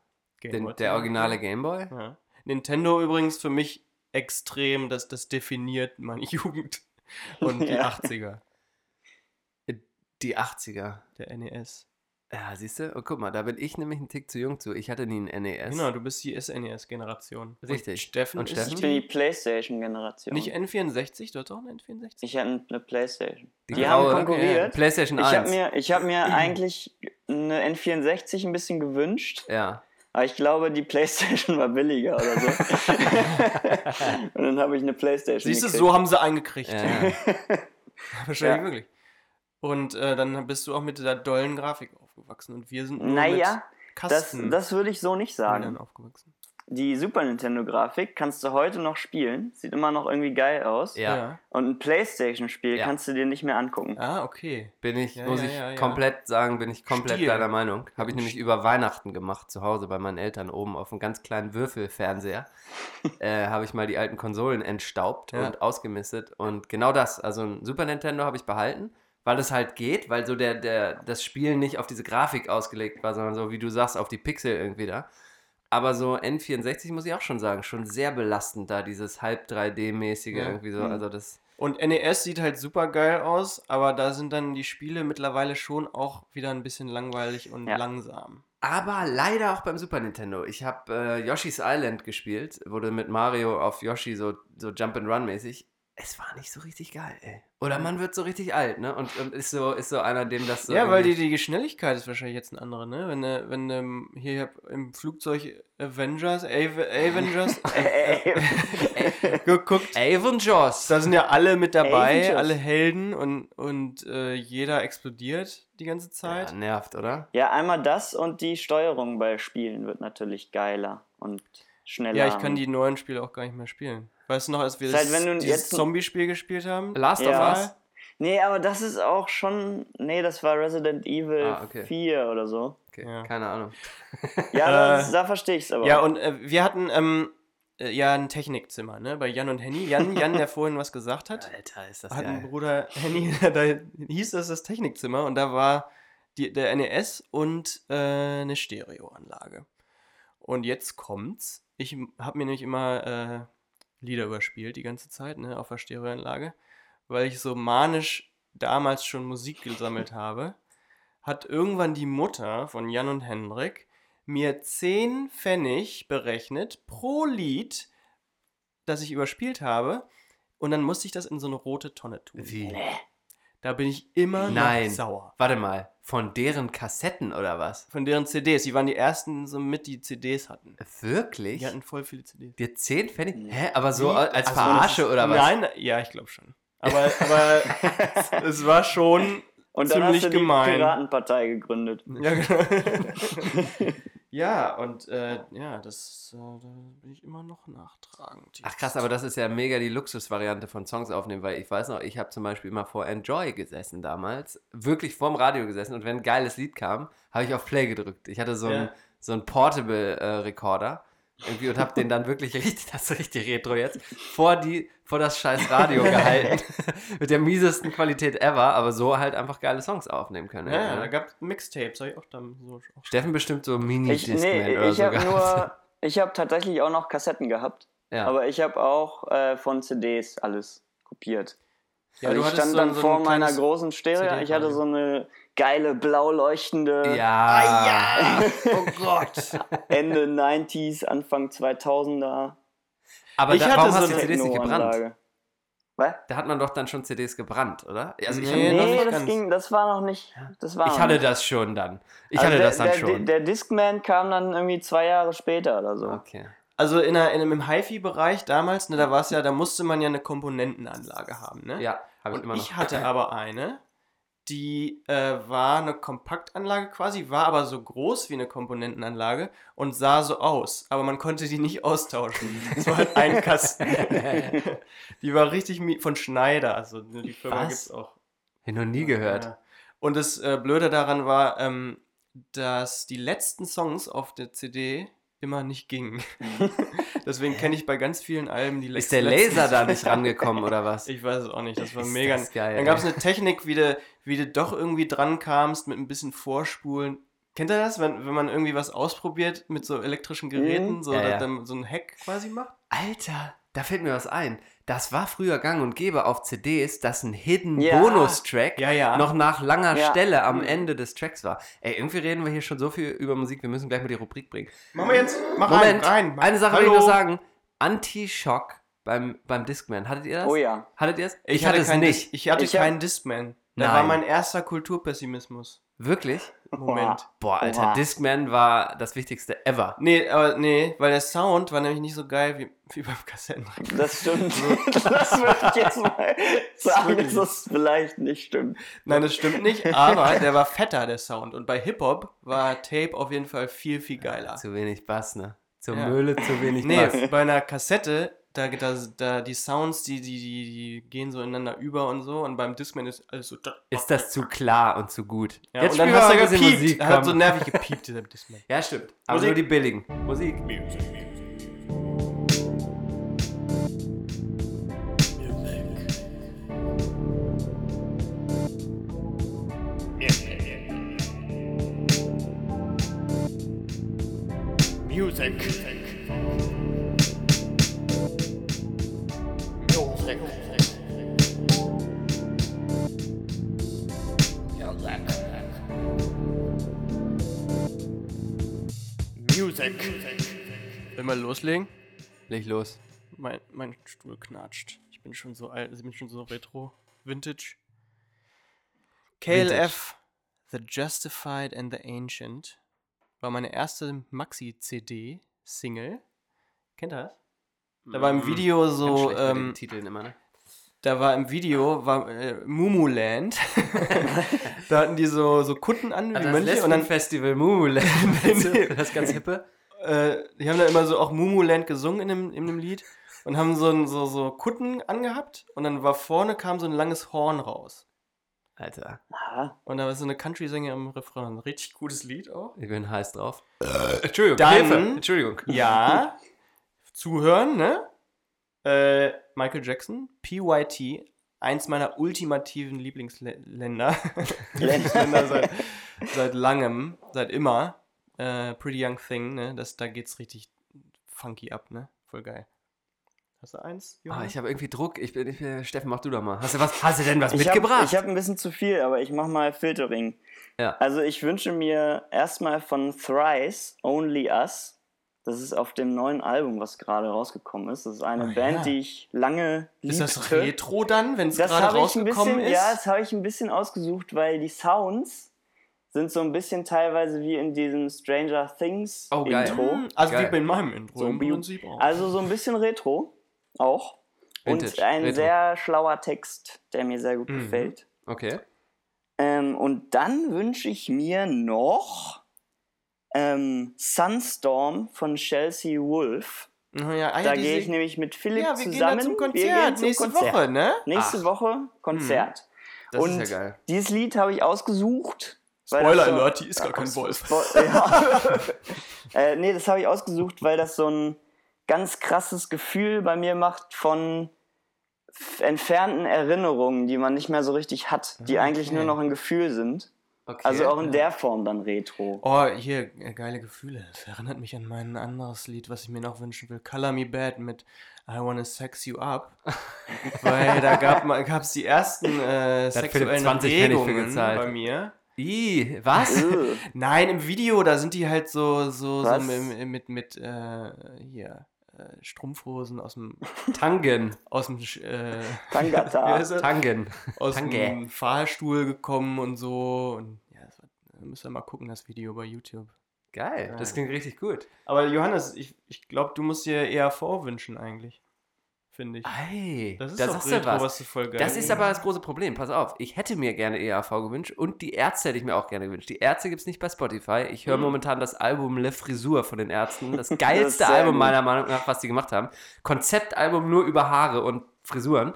Den, der originale. Gameboy. Ja. Nintendo übrigens für mich extrem, das, das definiert meine Jugend und die Ja. 80er, Die 80er. der NES. Ja, siehst du? Und guck mal, da bin ich nämlich ein Tick zu jung zu. Ich hatte nie ein NES. Genau, du bist die SNES-Generation. Richtig. Und Steffen, Und Steffen? Ich bin die die, Playstation-Generation. nicht N64, du hast auch eine N64? Ich hatte eine Playstation. Die Die, haben konkurriert. PlayStation Ich 1. habe mir, ich hab mir eigentlich eine N64 ein bisschen gewünscht, ja. Aber ich glaube, die Playstation war billiger oder so. Und dann habe ich eine Playstation Siehst du, gekriegt. so haben sie eingekriegt. Ja. Wahrscheinlich Ja. wirklich. Und äh, dann bist du auch mit der dollen Grafik aufgewachsen. Und wir sind nur Naja, mit das, Kasten das würde ich so nicht sagen. aufgewachsen. Die Super Nintendo-Grafik kannst du heute noch spielen. Sieht immer noch irgendwie geil aus. Ja. Und ein Playstation-Spiel Ja. kannst du dir nicht mehr angucken. Ah, okay. Bin ich, Ja, muss ja, ich ja, ja. komplett sagen, bin ich komplett Stil. deiner Meinung. Habe ich nämlich über Weihnachten gemacht, zu Hause bei meinen Eltern oben auf einem ganz kleinen Würfelfernseher. äh, habe ich mal die alten Konsolen entstaubt Ja. und ausgemistet. Und genau das, also ein Super Nintendo habe ich behalten, weil es halt geht, weil so der, der, das Spiel nicht auf diese Grafik ausgelegt war, sondern so, wie du sagst, auf die Pixel irgendwie da. Aber so N64 muss ich auch schon sagen, schon sehr belastend da, dieses halb 3D-mäßige Ja. irgendwie so. Mhm. Also das. Und NES sieht halt super geil aus, aber da sind dann die Spiele mittlerweile schon auch wieder ein bisschen langweilig und Ja. langsam. Aber leider auch beim Super Nintendo. Ich habe äh, Yoshi's Island gespielt, wurde mit Mario auf Yoshi so, so Jump and Run mäßig. Es war nicht so richtig geil, ey. Oder man wird so richtig alt, ne? Und, und ist so ist so einer, dem das so. ja, weil die, die Geschnelligkeit ist wahrscheinlich jetzt eine andere, ne? Wenn, äh, wenn ähm, hier hab im Flugzeug Avengers, Ave Avengers äh, äh, geguckt, Avengers. da sind ja alle mit dabei, Avengers. alle Helden und, und äh, jeder explodiert die ganze Ja, Zeit. nervt, oder? Ja, einmal das und die Steuerung bei Spielen wird natürlich geiler und schneller. Ja, ich kann die neuen Spiele auch gar nicht mehr spielen. Weißt du noch, als wir Seit das, wenn du dieses jetzt- Zombie-Spiel gespielt haben? Last Ja. of Us? Nee, aber das ist auch schon. Nee, das war Resident Evil Ah, okay. 4 oder so. Okay, Ja. keine Ahnung. Ja, Äh, das, da verstehe ich es aber. Ja, und äh, wir hatten ähm, äh, ja ein Technikzimmer, ne? Bei Jan und Henny. Jan, Jan, der vorhin was gesagt hat, Alter, ist das hat einen geil. Bruder Henny, da hieß das das Technikzimmer und da war die, der NES und äh, eine Stereoanlage. Und jetzt kommt's. Ich habe mir nämlich immer äh, Lieder überspielt die ganze Zeit, ne, auf der Stereoanlage, weil ich so manisch damals schon Musik gesammelt habe, hat irgendwann die Mutter von Jan und Hendrik mir 10 Pfennig berechnet pro Lied, das ich überspielt habe. Und dann musste ich das in so eine rote Tonne tun. Wie? Da bin ich immer Nein. noch sauer. Warte mal, von deren Kassetten oder was? Von deren CDs. Die waren die ersten, so mit die CDs hatten. Wirklich? Die hatten voll viele CDs. Dir 10 Pfennig? Hä? Aber so Wie? als Ach so, Verarsche ist- oder was? Nein, ja, ich glaube schon. Aber, aber es war schon und dann ziemlich hast du die gemein. Piratenpartei gegründet. Ja, genau. ja, und äh, ja, das äh, da bin ich immer noch nachtragend. Ach krass, aber das ist ja mega die Luxusvariante von Songs aufnehmen, weil ich weiß noch, ich habe zum Beispiel immer vor Enjoy gesessen damals, wirklich vorm Radio gesessen und wenn ein geiles Lied kam, habe ich auf Play gedrückt. Ich hatte so einen Ja. so einen Portable-Recorder irgendwie und habe den dann wirklich richtig, das ist richtig retro jetzt, vor, die, vor das scheiß Radio gehalten. Mit der miesesten Qualität ever, aber so halt einfach geile Songs aufnehmen können. Ja, ja, da gab es Mixtapes, habe ich auch dann so. Auch Steffen bestimmt so Ich, Mini-Discman nee, oder ich so habe gehabt. nur. Ich habe tatsächlich auch noch Kassetten gehabt. Ja. Aber ich habe auch äh, von CDs alles kopiert. Ja, also du ich stand so dann so vor meiner großen Stereo. Ich hatte so eine geile blau leuchtende ja. Oh Gott. Ende 90s, Anfang 2000er Aber Ich da, hatte warum so hast du eine CDs nicht gebrannt? Was? Da hat man doch dann schon CDs gebrannt, oder? Also ich, Nee, Nee, das ging, das war noch nicht. Das war ich noch hatte nicht. das schon dann. Ich Also hatte der, das dann der, schon. Der Discman kam dann irgendwie zwei Jahre später oder so. okay. Also in der, in, im HiFi-Bereich damals, ne, da war es ja, da musste man ja eine Komponentenanlage haben, ne? Ja, habe ich Und immer noch. ich hatte aber eine, die äh, war eine Kompaktanlage quasi, war aber so groß wie eine Komponentenanlage und sah so aus, aber man konnte die nicht austauschen. Es war halt ein Kasten. die war richtig von Schneider, also die Firma Was? gibt's auch. Ich noch nie gehört. Ja. Und das äh, Blöde daran war, ähm, dass die letzten Songs auf der CD immer nicht gingen. Deswegen kenne ich bei ganz vielen Alben die Ist letzten. der Laser da nicht rangekommen oder was? Ich weiß es auch nicht, das war Ist mega. das geil, Dann gab es eine Technik, wie du, wie du doch irgendwie dran kamst mit ein bisschen Vorspulen. Kennt ihr das, wenn, wenn man irgendwie was ausprobiert mit so elektrischen Geräten, Mhm. so, Ja, dass ja. dann so ein Hack quasi macht? Alter, Da fällt mir was ein. Das war früher gang und gäbe auf CDs, dass ein Hidden Ja. Bonus-Track Ja, ja. noch nach langer Ja. Stelle am Ende des Tracks war. Ey, irgendwie reden wir hier schon so viel über Musik, wir müssen gleich mal die Rubrik bringen. Machen wir jetzt. Mach Moment, rein, rein. eine Sache will Hallo. ich noch sagen. Anti-Schock beim, beim Discman. Hattet ihr das? Oh ja. Hattet ihr es? Ich, hatte es keinen nicht. Ich hatte Ich hab- keinen Discman. Da Nein. war mein erster Kulturpessimismus. Wirklich? Moment. Boah, Alter, Oha. Discman war das Wichtigste ever. Nee, aber nee, weil der Sound war nämlich nicht so geil wie, wie beim Kassetten. Das stimmt. das würde ich jetzt mal sagen, dass das vielleicht nicht stimmt. Nein, das stimmt nicht, aber der war fetter, der Sound. Und bei Hip-Hop war Tape auf jeden Fall viel, viel geiler. Zu wenig Bass, ne? Zur Ja. Mühle zu wenig Nee, Bass. bei einer Kassette, da, da, da die Sounds, die, die, die, die gehen so ineinander über und so. Und beim Discman ist alles so. Ist das zu klar und zu gut? Ja, Jetzt und dann hast du gepiept. Musik. Er hat so nervig gepiept, dieser Discman. ja, stimmt. Aber Musik. nur die billigen. Musik. Music. Music. Music. Wollen wir loslegen? Leg los. Mein, mein Stuhl knatscht. Ich bin schon so alt, ich bin schon so retro. Vintage. KLF, The Justified and the Ancient, war meine erste Maxi-CD-Single. Kennt ihr das? Da war im Video Ganz so, ähm, Titeln immer, ne? Da war im Video, war äh, Mumuland. da hatten die so, so Kutten an, Also wie Mönche, und dann Festival Mumuland. Das ganz hippe. äh, die haben da immer so auch Mumuland gesungen in dem, in dem Lied und haben so, ein, so, so Kutten angehabt und dann war vorne kam so ein langes Horn raus. Alter, Und da war so eine Country-Sänger im Refrain. Richtig gutes Lied auch. ich bin heiß drauf. Entschuldigung, Dann- Hilfe. Entschuldigung. Ja. Zuhören, ne? Äh, Michael Jackson, PYT, eins meiner ultimativen Lieblingsländer. Lieblingsländer seit, seit langem, seit immer. Äh, Pretty Young Thing, ne? Das, da geht's richtig funky ab, ne? Voll geil. Hast du eins? Ah, Johann? ich habe irgendwie Druck. Ich bin, ich bin, Steffen, mach du doch mal. Hast du was? Hast du denn was ich habe mitgebracht? hab ein bisschen zu viel, aber ich mach mal Filtering. Ja. Also ich wünsche mir erstmal von Thrice Only Us. Das ist auf dem neuen Album, was gerade rausgekommen ist. Das ist eine Ah, Band, ja. die ich lange liebte. ist das Retro dann, wenn es Das gerade habe ich ein rausgekommen bisschen, ist? ja, das habe ich ein bisschen ausgesucht, weil die Sounds sind so ein bisschen teilweise wie in diesem Stranger Things Oh, geil. Intro. Hm, also Geil. wie bei meinem Intro So im Prinzip auch. Also so ein bisschen Retro auch. Und Vintage, ein Retro. sehr schlauer Text, der mir sehr gut Mhm. gefällt. Okay. Ähm, und dann wünsche ich mir noch ähm, Sunstorm von Chelsea Wolf. Ja, ja, ah, ja, Da gehe ich nämlich mit Philipp ja, wir gehen zusammen. da zum Wir Konzert gehen zum nächste Konzert. Woche, ne? Nächste Ach. Woche Konzert. Das und ist ja geil. dieses Lied habe ich ausgesucht. Spoiler so- Alert, die ist gar kein Wolf. Spo- ja. äh, nee, das habe ich ausgesucht, weil das so ein ganz krasses Gefühl bei mir macht von entfernten Erinnerungen, die man nicht mehr so richtig hat, die eigentlich Ah, okay. nur noch ein Gefühl sind. Okay. Also auch in der Form dann Retro. Oh, hier, äh, geile Gefühle. Das erinnert mich an mein anderes Lied, was ich mir noch wünschen will. Color Me Bad mit I Wanna Sex You Up. Weil da gab es die ersten äh, sexuellen 20 Pfennig für Regungen bei mir. Ih, was? Nein, im Video, da sind die halt so, so, so mit, mit, mit äh, hier, Strumpfhosen aus dem, Tangen. aus dem, äh, Tangata. Tangen. aus Tange. dem Fahrstuhl gekommen und so. Und ja, das war, da müsst ihr mal gucken, das Video bei YouTube. Geil, das klingt richtig gut. Aber Johannes, ich, ich glaube, du musst dir ERV wünschen eigentlich. Finde ich. Ey, Das ist da sagst Retro, was. was du voll geil Das ist aber das große Problem. Pass auf, ich hätte mir gerne EAV gewünscht und die Ärzte hätte ich mir auch gerne gewünscht. Die Ärzte gibt es nicht bei Spotify. Ich höre Mhm. momentan das Album Le Frisur von den Ärzten. Das geilste sehr Album meiner Meinung nach, was die gemacht haben. Konzeptalbum nur über Haare und Frisuren.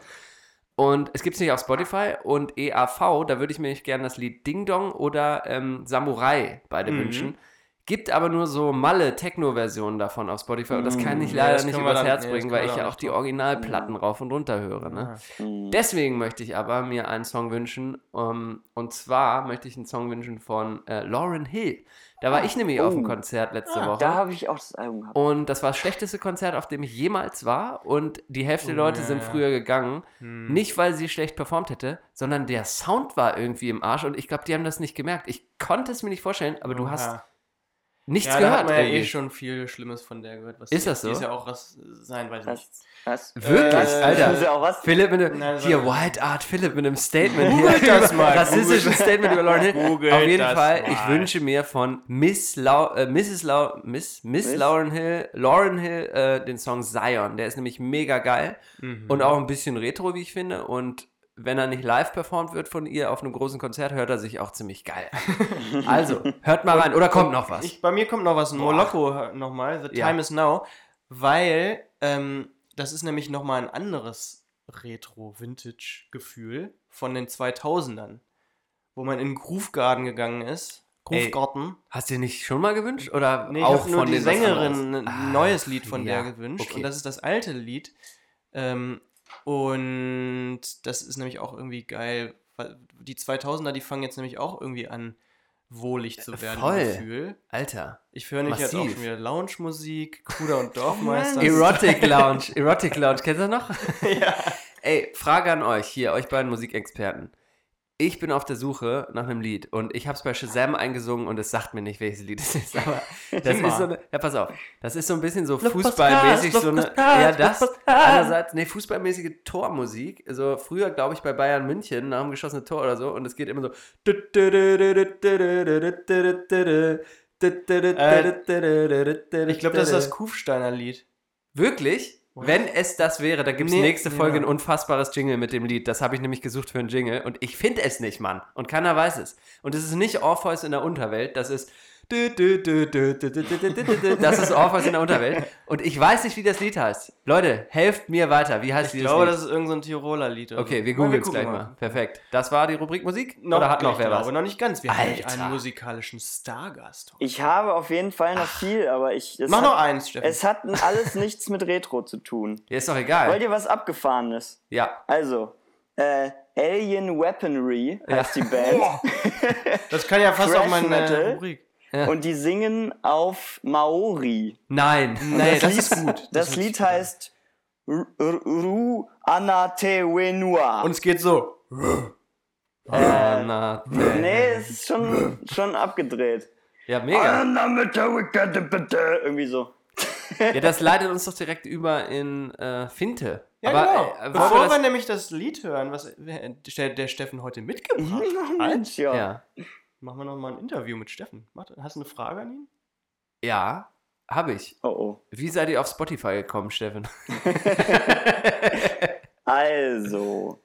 Und es gibt es nicht auf Spotify und EAV, da würde ich mir gerne das Lied Ding Dong oder ähm, Samurai beide Mhm. wünschen. Gibt aber nur so malle Techno-Versionen davon auf Spotify und das kann ich Ja, leider das nicht übers dann- Herz bringen, weil ich ja auch die Originalplatten rauf und runter höre. Ne? Deswegen möchte ich aber mir einen Song wünschen um, und zwar möchte ich einen Song wünschen von äh, Lauren Hill. Da war ich nämlich auf dem oh. Konzert letzte Da Woche. habe ich auch das Album gehabt. Und das war das schlechteste Konzert, auf dem ich jemals war. Und die Hälfte der Leute ja, sind ja. früher gegangen. Nicht, weil sie schlecht performt hätte, sondern der Sound war irgendwie im Arsch. Und ich glaube, die haben das nicht gemerkt. Ich konnte es mir nicht vorstellen, aber du hast Oha. Nichts ja, da gehört. hat man ja eh schon viel Schlimmes von der gehört. Was Ist das so? Die ist ja auch was sein, weiß ich nicht. Was? Wirklich, Äh, Alter. Das ist ja auch was. Philipp mit einem, Nein, hier, White Art Philipp mit einem Statement hier. Das mal, Rassistisches googelt- Statement über Lauren Hill. Googelt Auf jeden Fall, mal. ich wünsche mir von Miss Lau äh, Mrs. Lau Miss, Miss, Miss? Lauren Hill, Lauren Hill, äh, den Song Zion. Der ist nämlich mega geil Mhm. und auch ein bisschen retro, wie ich finde. Und wenn er nicht live performt wird von ihr auf einem großen Konzert, hört er sich auch ziemlich geil. Also, hört mal rein. Oder kommt noch was? Ich, bei mir kommt noch was, ein Moloko nochmal, The Ja. Time is Now, weil ähm, das ist nämlich nochmal ein anderes Retro-Vintage-Gefühl von den 2000ern, wo man in den Groove Garden gegangen ist. Groove Garden. Hast du dir nicht schon mal gewünscht? Oder Nee, auch nur von die Sängerin ein Ah, neues Lied von ja, der gewünscht. okay. Und das ist das alte Lied. Ähm, und das ist nämlich auch irgendwie geil. weil Die 2000er, die fangen jetzt nämlich auch irgendwie an, wohlig zu werden. voll. Gefühl. Alter. Ich höre nicht jetzt auch schon wieder Lounge-Musik, Kruder und Dorfmeister. Erotic Lounge. Erotic Lounge. Kennst du noch? ja. Ey, Frage an euch hier, euch beiden Musikexperten. Ich bin auf der Suche nach einem Lied und ich habe es bei Shazam eingesungen und es sagt mir nicht, welches Lied es ist. Aber das ist so eine, ja, pass auf, das ist so ein bisschen so fußballmäßig, so eine, ja, das, einerseits, nee, fußballmäßige Tormusik. Also früher, glaube ich, bei Bayern München nach dem geschossenen Tor oder so und es geht immer so. Ich glaube, das ist das Kufsteiner Lied. Wirklich? Wenn es das wäre, da gibt es Nee, nächste Folge ein Mann. unfassbares Jingle mit dem Lied. Das habe ich nämlich gesucht für einen Jingle und ich finde es nicht, Mann. Und keiner weiß es. Und es ist nicht Orpheus in der Unterwelt, das ist. Das ist Orpheus in der Unterwelt. Und ich weiß nicht, wie das Lied heißt. Leute, helft mir weiter. Wie heißt Ich dieses glaube, Lied? das ist irgendein so ein Tiroler Lied. okay, wir googeln es gleich mal. Perfekt. Das war die Rubrik Musik? Noch, Oder hat noch ich wer was? glaube, noch nicht ganz. Wir haben Alter. einen musikalischen Stargast. Ich habe auf jeden Fall noch viel, aber ich. es Mach hat, noch eins, Steffen. Es hat alles nichts mit Retro zu tun. Ja, ist doch Wollt egal. ihr was Abgefahrenes? Ja. Also, äh, Alien Weaponry heißt die Band. Das kann ja fast auch meine Metal. Rubrik. Ja. Und die singen auf Maori. Nein. Nee, das ist gut. Das, hört Lied heißt Ru Anatewenua. Und es geht so. Ah, na, Nee, es ist schon, schon abgedreht. Ja, mega. Irgendwie so. Ja, das leitet uns doch direkt über in äh, Finte. Ja, Aber, genau. äh, Bevor wir, das, nämlich das Lied hören, was wer- der, der Steffen heute mitgebracht hat, ja. ja. Machen wir noch mal ein Interview mit Steffen. Hast du eine Frage an ihn? Ja, habe ich. Oh oh. Wie seid ihr auf Spotify gekommen, Steffen? Also,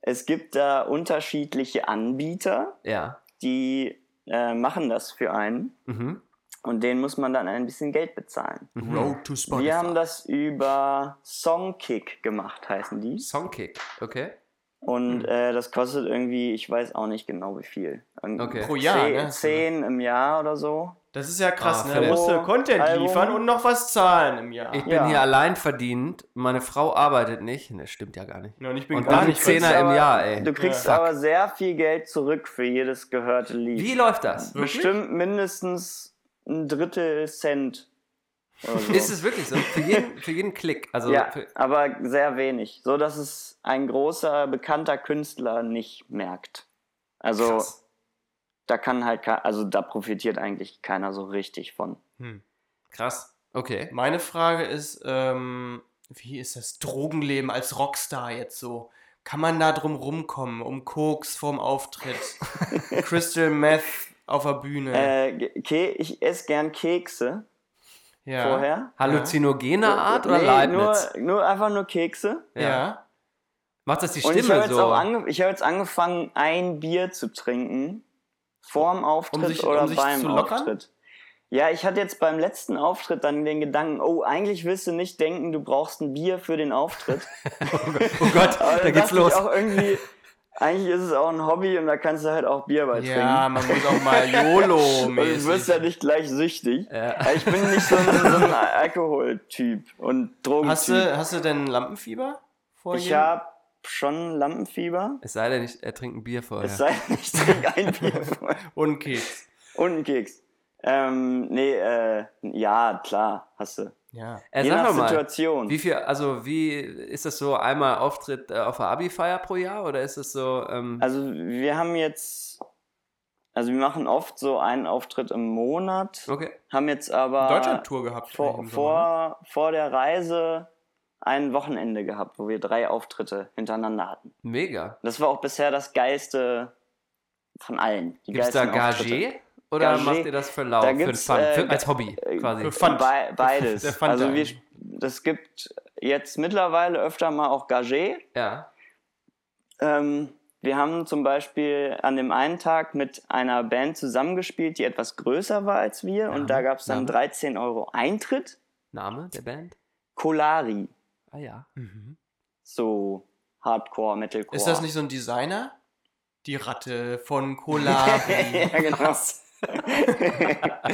es gibt da unterschiedliche Anbieter, Ja. die äh, machen das für einen. Mhm. Und denen muss man dann ein bisschen Geld bezahlen. Road to Spotify. Wir haben das über Songkick gemacht, heißen die. Songkick, okay. Und äh, das kostet irgendwie, ich weiß auch nicht genau wie viel. Okay. Pro Jahr, Zehn, ne? zehn im Jahr oder so. Das ist ja krass, Ah, ne? Da musst du Content Album. liefern und noch was zahlen im Jahr. Ich bin Ja. hier allein verdient, meine Frau arbeitet nicht. Ne, stimmt ja gar nicht. Ja, und ich bin Und gar nicht Zehner im Jahr, ey. Du kriegst Ja. aber sehr viel Geld zurück für jedes gehörte Lied. Wie läuft das? Bestimmt mindestens ein Drittel Cent. So. Ist es wirklich so? Für jeden, für jeden Klick. Also ja, für, aber sehr wenig. So dass es ein großer, bekannter Künstler nicht merkt. Also Krass. da kann halt, also da profitiert eigentlich keiner so richtig von. krass. Okay. Meine Frage ist, ähm, wie ist das Drogenleben als Rockstar jetzt so? Kann man da drum rumkommen, um Koks vorm Auftritt, Crystal Meth auf der Bühne? Äh, ich esse gern Kekse ja. vorher. Halluzinogene Art oder nee, Leibniz? Nur, nur einfach nur Kekse. Ja. Macht das die Und ich habe Stimme jetzt, so? ich hab jetzt angefangen, ein Bier zu trinken. Vorm Auftritt sich- oder um sich beim? Auftritt. Ja, ich hatte jetzt beim letzten Auftritt dann den Gedanken, oh, eigentlich willst du nicht denken, du brauchst ein Bier für den Auftritt. oh Gott, Aber da dann geht's los. Ich auch irgendwie, Eigentlich ist es auch ein Hobby und da kannst du halt auch Bier bei trinken. Ja, man muss auch mal Und du YOLO-mäßig. wirst ja nicht gleich süchtig. Ja. Ich bin nicht so ein, so ein Alkoholtyp und Drogentyp. Hast du, hast du denn Lampenfieber? Vor ich habe schon Lampenfieber. Es sei denn, ich, er trinkt ein Bier vorher. Es sei denn, ich trinke ein Bier vorher. Und Keks. und einen Keks. Ähm, nee, äh, ja, klar, hast du. Ja. Äh, Je sag nach mal, Situation. Wie viel, also wie ist das so einmal Auftritt äh, auf der Abi-Feier pro Jahr oder ist es so, ähm, Also wir haben jetzt, also wir machen oft so einen Auftritt im Monat, okay. haben jetzt aber Deutschland-Tour gehabt. vor, Sommer, ne? vor, vor der Reise ein Wochenende gehabt, wo wir drei Auftritte hintereinander hatten. Mega. Das war auch bisher das geilste von allen. Die Gibt es da geilsten Auftritte. Oder Gagé, macht ihr das für lau, da für, Fun, äh, für, als Hobby äh, quasi? für Fun. Be beides. Also wir, das gibt jetzt mittlerweile öfter mal auch Gagé. Ja. Ähm, wir haben zum Beispiel an dem einen Tag mit einer Band zusammengespielt, die etwas größer war als wir. Und da gab es dann Name? 13 Euro Eintritt. Name der Band? Kolari. Ah ja. So Hardcore, Metalcore. Ist das nicht so ein Designer? Die Ratte von Kolari. ja, genau.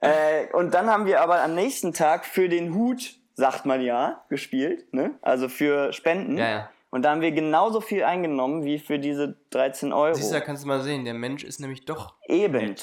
äh, und dann haben wir aber am nächsten Tag für den Hut, sagt man ja, gespielt. Ne? Also für Spenden. Ja, ja. Und da haben wir genauso viel eingenommen wie für diese 13 Euro. Siehst du, da kannst du mal sehen, der Mensch ist nämlich doch. Eben.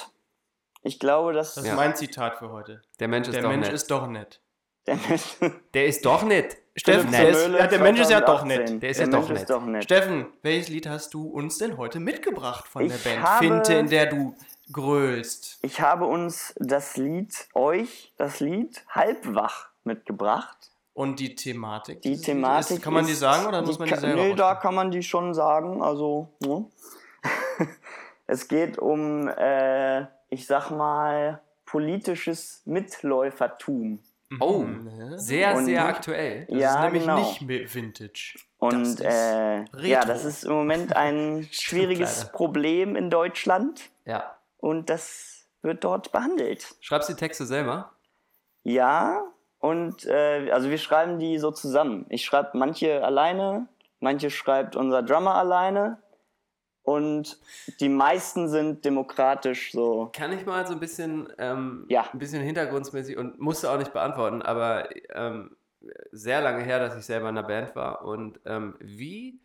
Ich glaube, dass Das ist Ja. mein Zitat für heute. Der Mensch ist Der doch Mensch nett. ist doch nett. der Mensch, der ist doch nett. Steffen, der, ist, ja, der Mensch ist ja doch 2018. nett. Der ist der ja doch nett. ist doch nett. Steffen, welches Lied hast du uns denn heute mitgebracht von der Ich Band habe- Finte, in der du grölst? Ich habe uns das Lied, euch das Lied Halbwach mitgebracht. Und die Thematik? Die Thematik. Liedes, kann man die ist- sagen oder muss man die selber Nee, da kann man die schon sagen. Also, ne? es geht um, äh, ich sag mal, politisches Mitläufertum. Oh, Ne? sehr, Und- sehr aktuell. Das ja, ist nämlich genau. nicht Vintage. Und ist äh, ja, das ist im Moment ein schwieriges. Problem in Deutschland Ja. Und das wird dort behandelt. Schreibst du die Texte selber? Ja, und äh, also wir schreiben die so zusammen. Ich schreibe manche alleine, manche schreibt unser Drummer alleine und die meisten sind demokratisch so. Kann ich mal so ein bisschen, ähm, Ja. ein bisschen hintergrundsmäßig und musste auch nicht beantworten, aber ähm, sehr lange her, dass ich selber in einer Band war. Und ähm, wie,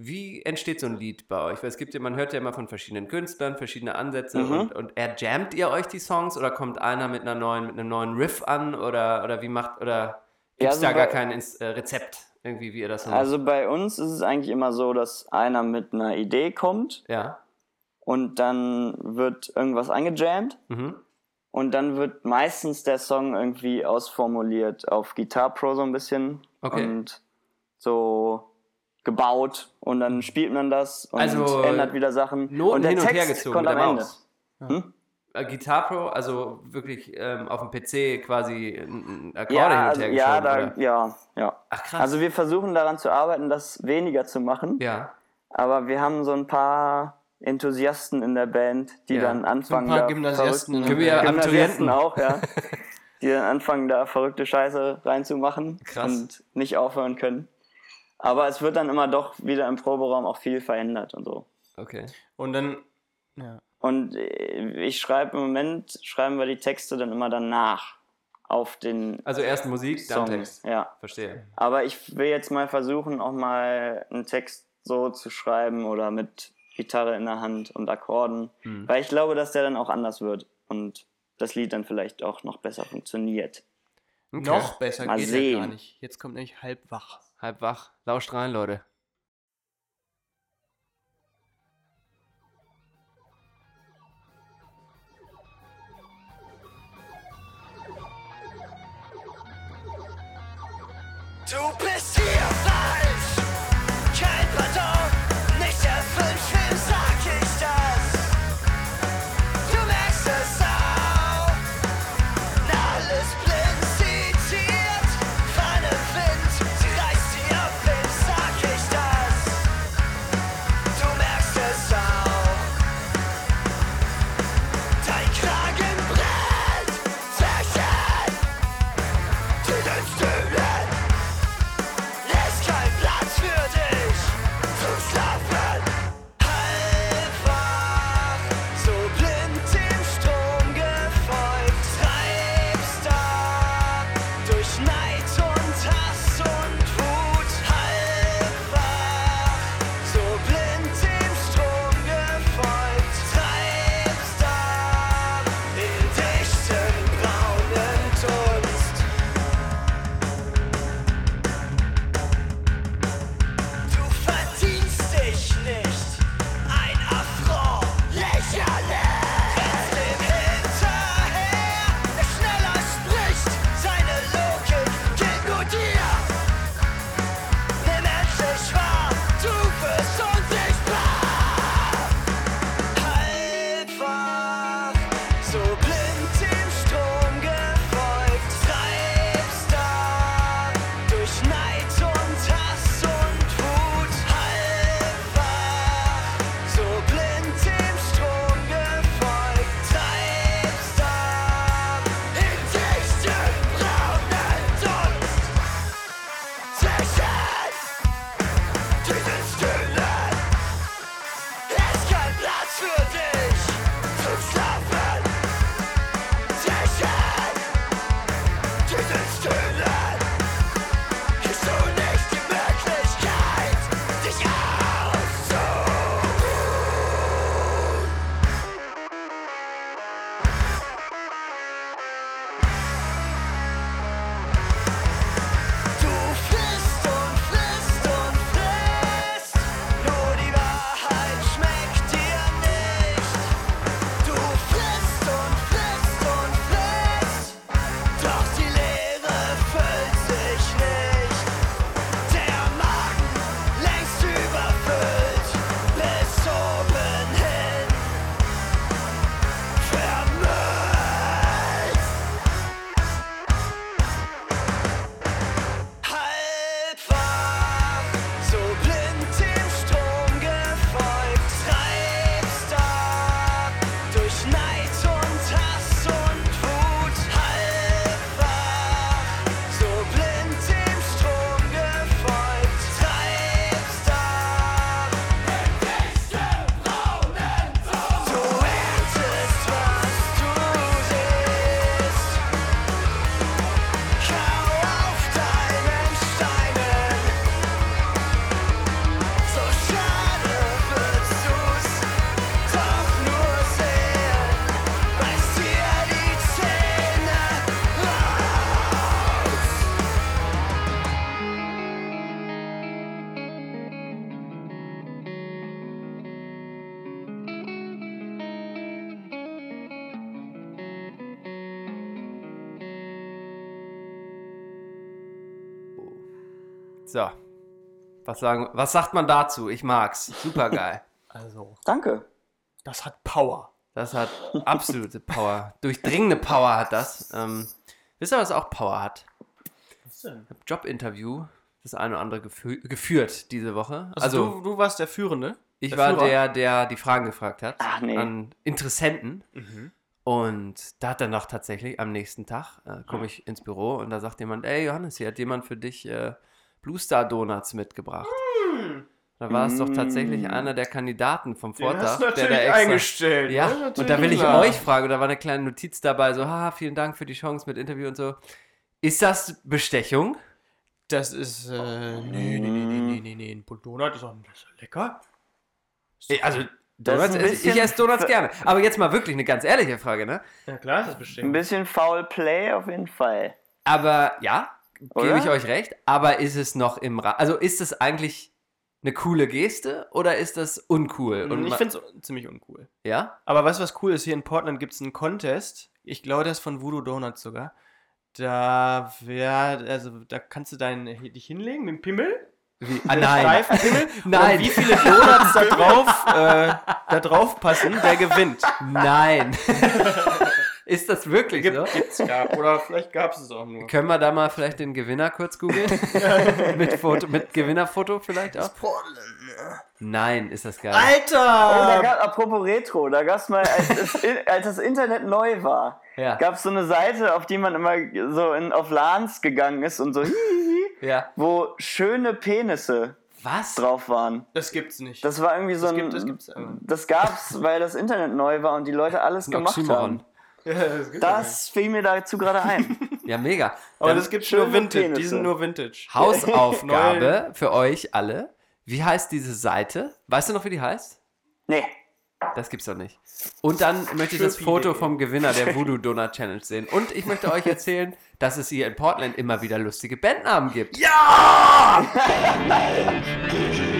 wie entsteht so ein Lied bei euch? Weil es gibt ja, man hört ja immer von verschiedenen Künstlern, verschiedene Ansätze Mhm. und, und erjammt ihr euch die Songs oder kommt einer mit einer neuen, mit einem neuen Riff an oder, oder wie macht, oder gibt Ja, es also da gar kein äh, Rezept, irgendwie, wie ihr das macht? Also bei uns ist es eigentlich immer so, dass einer mit einer Idee kommt Ja. und dann wird irgendwas eingejammt Mhm. und dann wird meistens der Song irgendwie ausformuliert auf Guitar Pro so ein bisschen Okay. und so gebaut und dann spielt man das und Also, ändert wieder Sachen Noten und der hin und her Text gezogen kommt am Ende. Hm? Äh, Guitar Pro, also wirklich ähm, auf dem PC quasi ein ein Akkorde Ja, hin und also, her ja, da, oder? ja, ja. Ach krass. Also wir versuchen daran zu arbeiten, das weniger zu machen, ja. aber wir haben so ein paar Enthusiasten in der Band, die Ja. dann anfangen, paar da Gymnasiasten Band. Gymnasiasten Abiturienten. auch, ja. die dann anfangen, da verrückte Scheiße reinzumachen Krass. und nicht aufhören können. Aber es wird dann immer doch wieder im Proberaum auch viel verändert und so. Okay. Und dann, ja. Und äh, ich schreibe im Moment, schreiben wir die Texte dann immer danach auf den Also erst Musik, dann Song. Text. Ja. Verstehe. Aber ich will jetzt mal versuchen, auch mal einen Text so zu schreiben oder mit Gitarre in der Hand und Akkorden. Mhm. Weil ich glaube, dass der dann auch anders wird und das Lied dann vielleicht auch noch besser funktioniert. Okay. Noch besser Mal geht sehen. ja gar nicht. Jetzt kommt nämlich halb wach. Halb wach. Lauscht rein, Leute. Du bist hier So. Was, sagen, was sagt man dazu? Ich mag's. Super geil. Also, Danke. das hat Power. Das hat absolute Power. Durchdringende Power hat das. Ähm, wisst ihr, was auch Power hat? Was denn? Ich habe Jobinterview das eine oder andere gefü geführt diese Woche. Also, Also, du, du warst der Führende? ich der war Führer? der, der die Fragen gefragt hat Ach, nee. an Interessenten. Mhm. Und da hat dann noch tatsächlich am nächsten Tag, äh, komme ich ins Büro und da sagt jemand, ey Johannes, hier hat jemand für dich äh, Blue Star Donuts mitgebracht. Da war es doch tatsächlich einer der Kandidaten vom Den hast Vortag, du der da natürlich extra... eingestellt. Ja, ne? und da will ich klar. euch fragen, da war eine kleine Notiz dabei, so, haha, vielen Dank für die Chance mit Interview und so. Ist das Bestechung? Das ist, äh, nee, nee, nee, nee, nee, nee, nee, ein Donut ist auch das ist lecker. Eh, Also, Donuts, ein esse ich, esse Donuts gerne. Aber jetzt mal wirklich eine ganz ehrliche Frage, ne? Ja klar, das ist Ein bestimmt. bisschen Foul Play auf jeden Fall. Aber ja? Gebe ich euch recht. Aber ist es noch im Rahmen? Also ist es eigentlich eine coole Geste oder ist das uncool? Und ich finde es ziemlich uncool. ja? Aber weißt du, was cool ist? Hier in Portland gibt es einen Contest. Ich glaube, das ist von Voodoo Donuts sogar. Da wär, also da kannst du deinen, dich hinlegen mit dem Pimmel. Wie? Ah, nein. Reifenpimmel. Nein. Wie viele Donuts da drauf, äh, da drauf passen, der gewinnt. Nein. ist das wirklich Gibt, so? gibt's ja. Oder vielleicht gab es es auch nur. Können wir da mal vielleicht den Gewinner kurz googeln? mit, Foto, mit Gewinnerfoto vielleicht auch? Nein, ist das geil. Oh, da Alter! gab, apropos Retro, da gab es mal, als, es, als das Internet neu war, Ja. gab es so eine Seite, auf die man immer so in, auf LANs gegangen ist und so, hihihi, Ja. wo schöne Penisse Was? drauf waren. Das gibt's nicht. Das war irgendwie so Das ein. gibt- das gibt's das gab's, weil das Internet neu war und die Leute alles gemacht haben. Ja, das. Das fiel mir dazu gerade ein. Ja, mega. Aber Dann das gibt's schöne nur Vintage. Die sind nur Vintage. Hausaufgabe für euch alle. Wie heißt diese Seite? Weißt du noch, wie die heißt? Nee. Das gibt's doch nicht. Und dann möchte ich das Foto vom Gewinner der Voodoo Donut Challenge sehen. Und ich möchte euch erzählen, dass es hier in Portland immer wieder lustige Bandnamen gibt. Ja!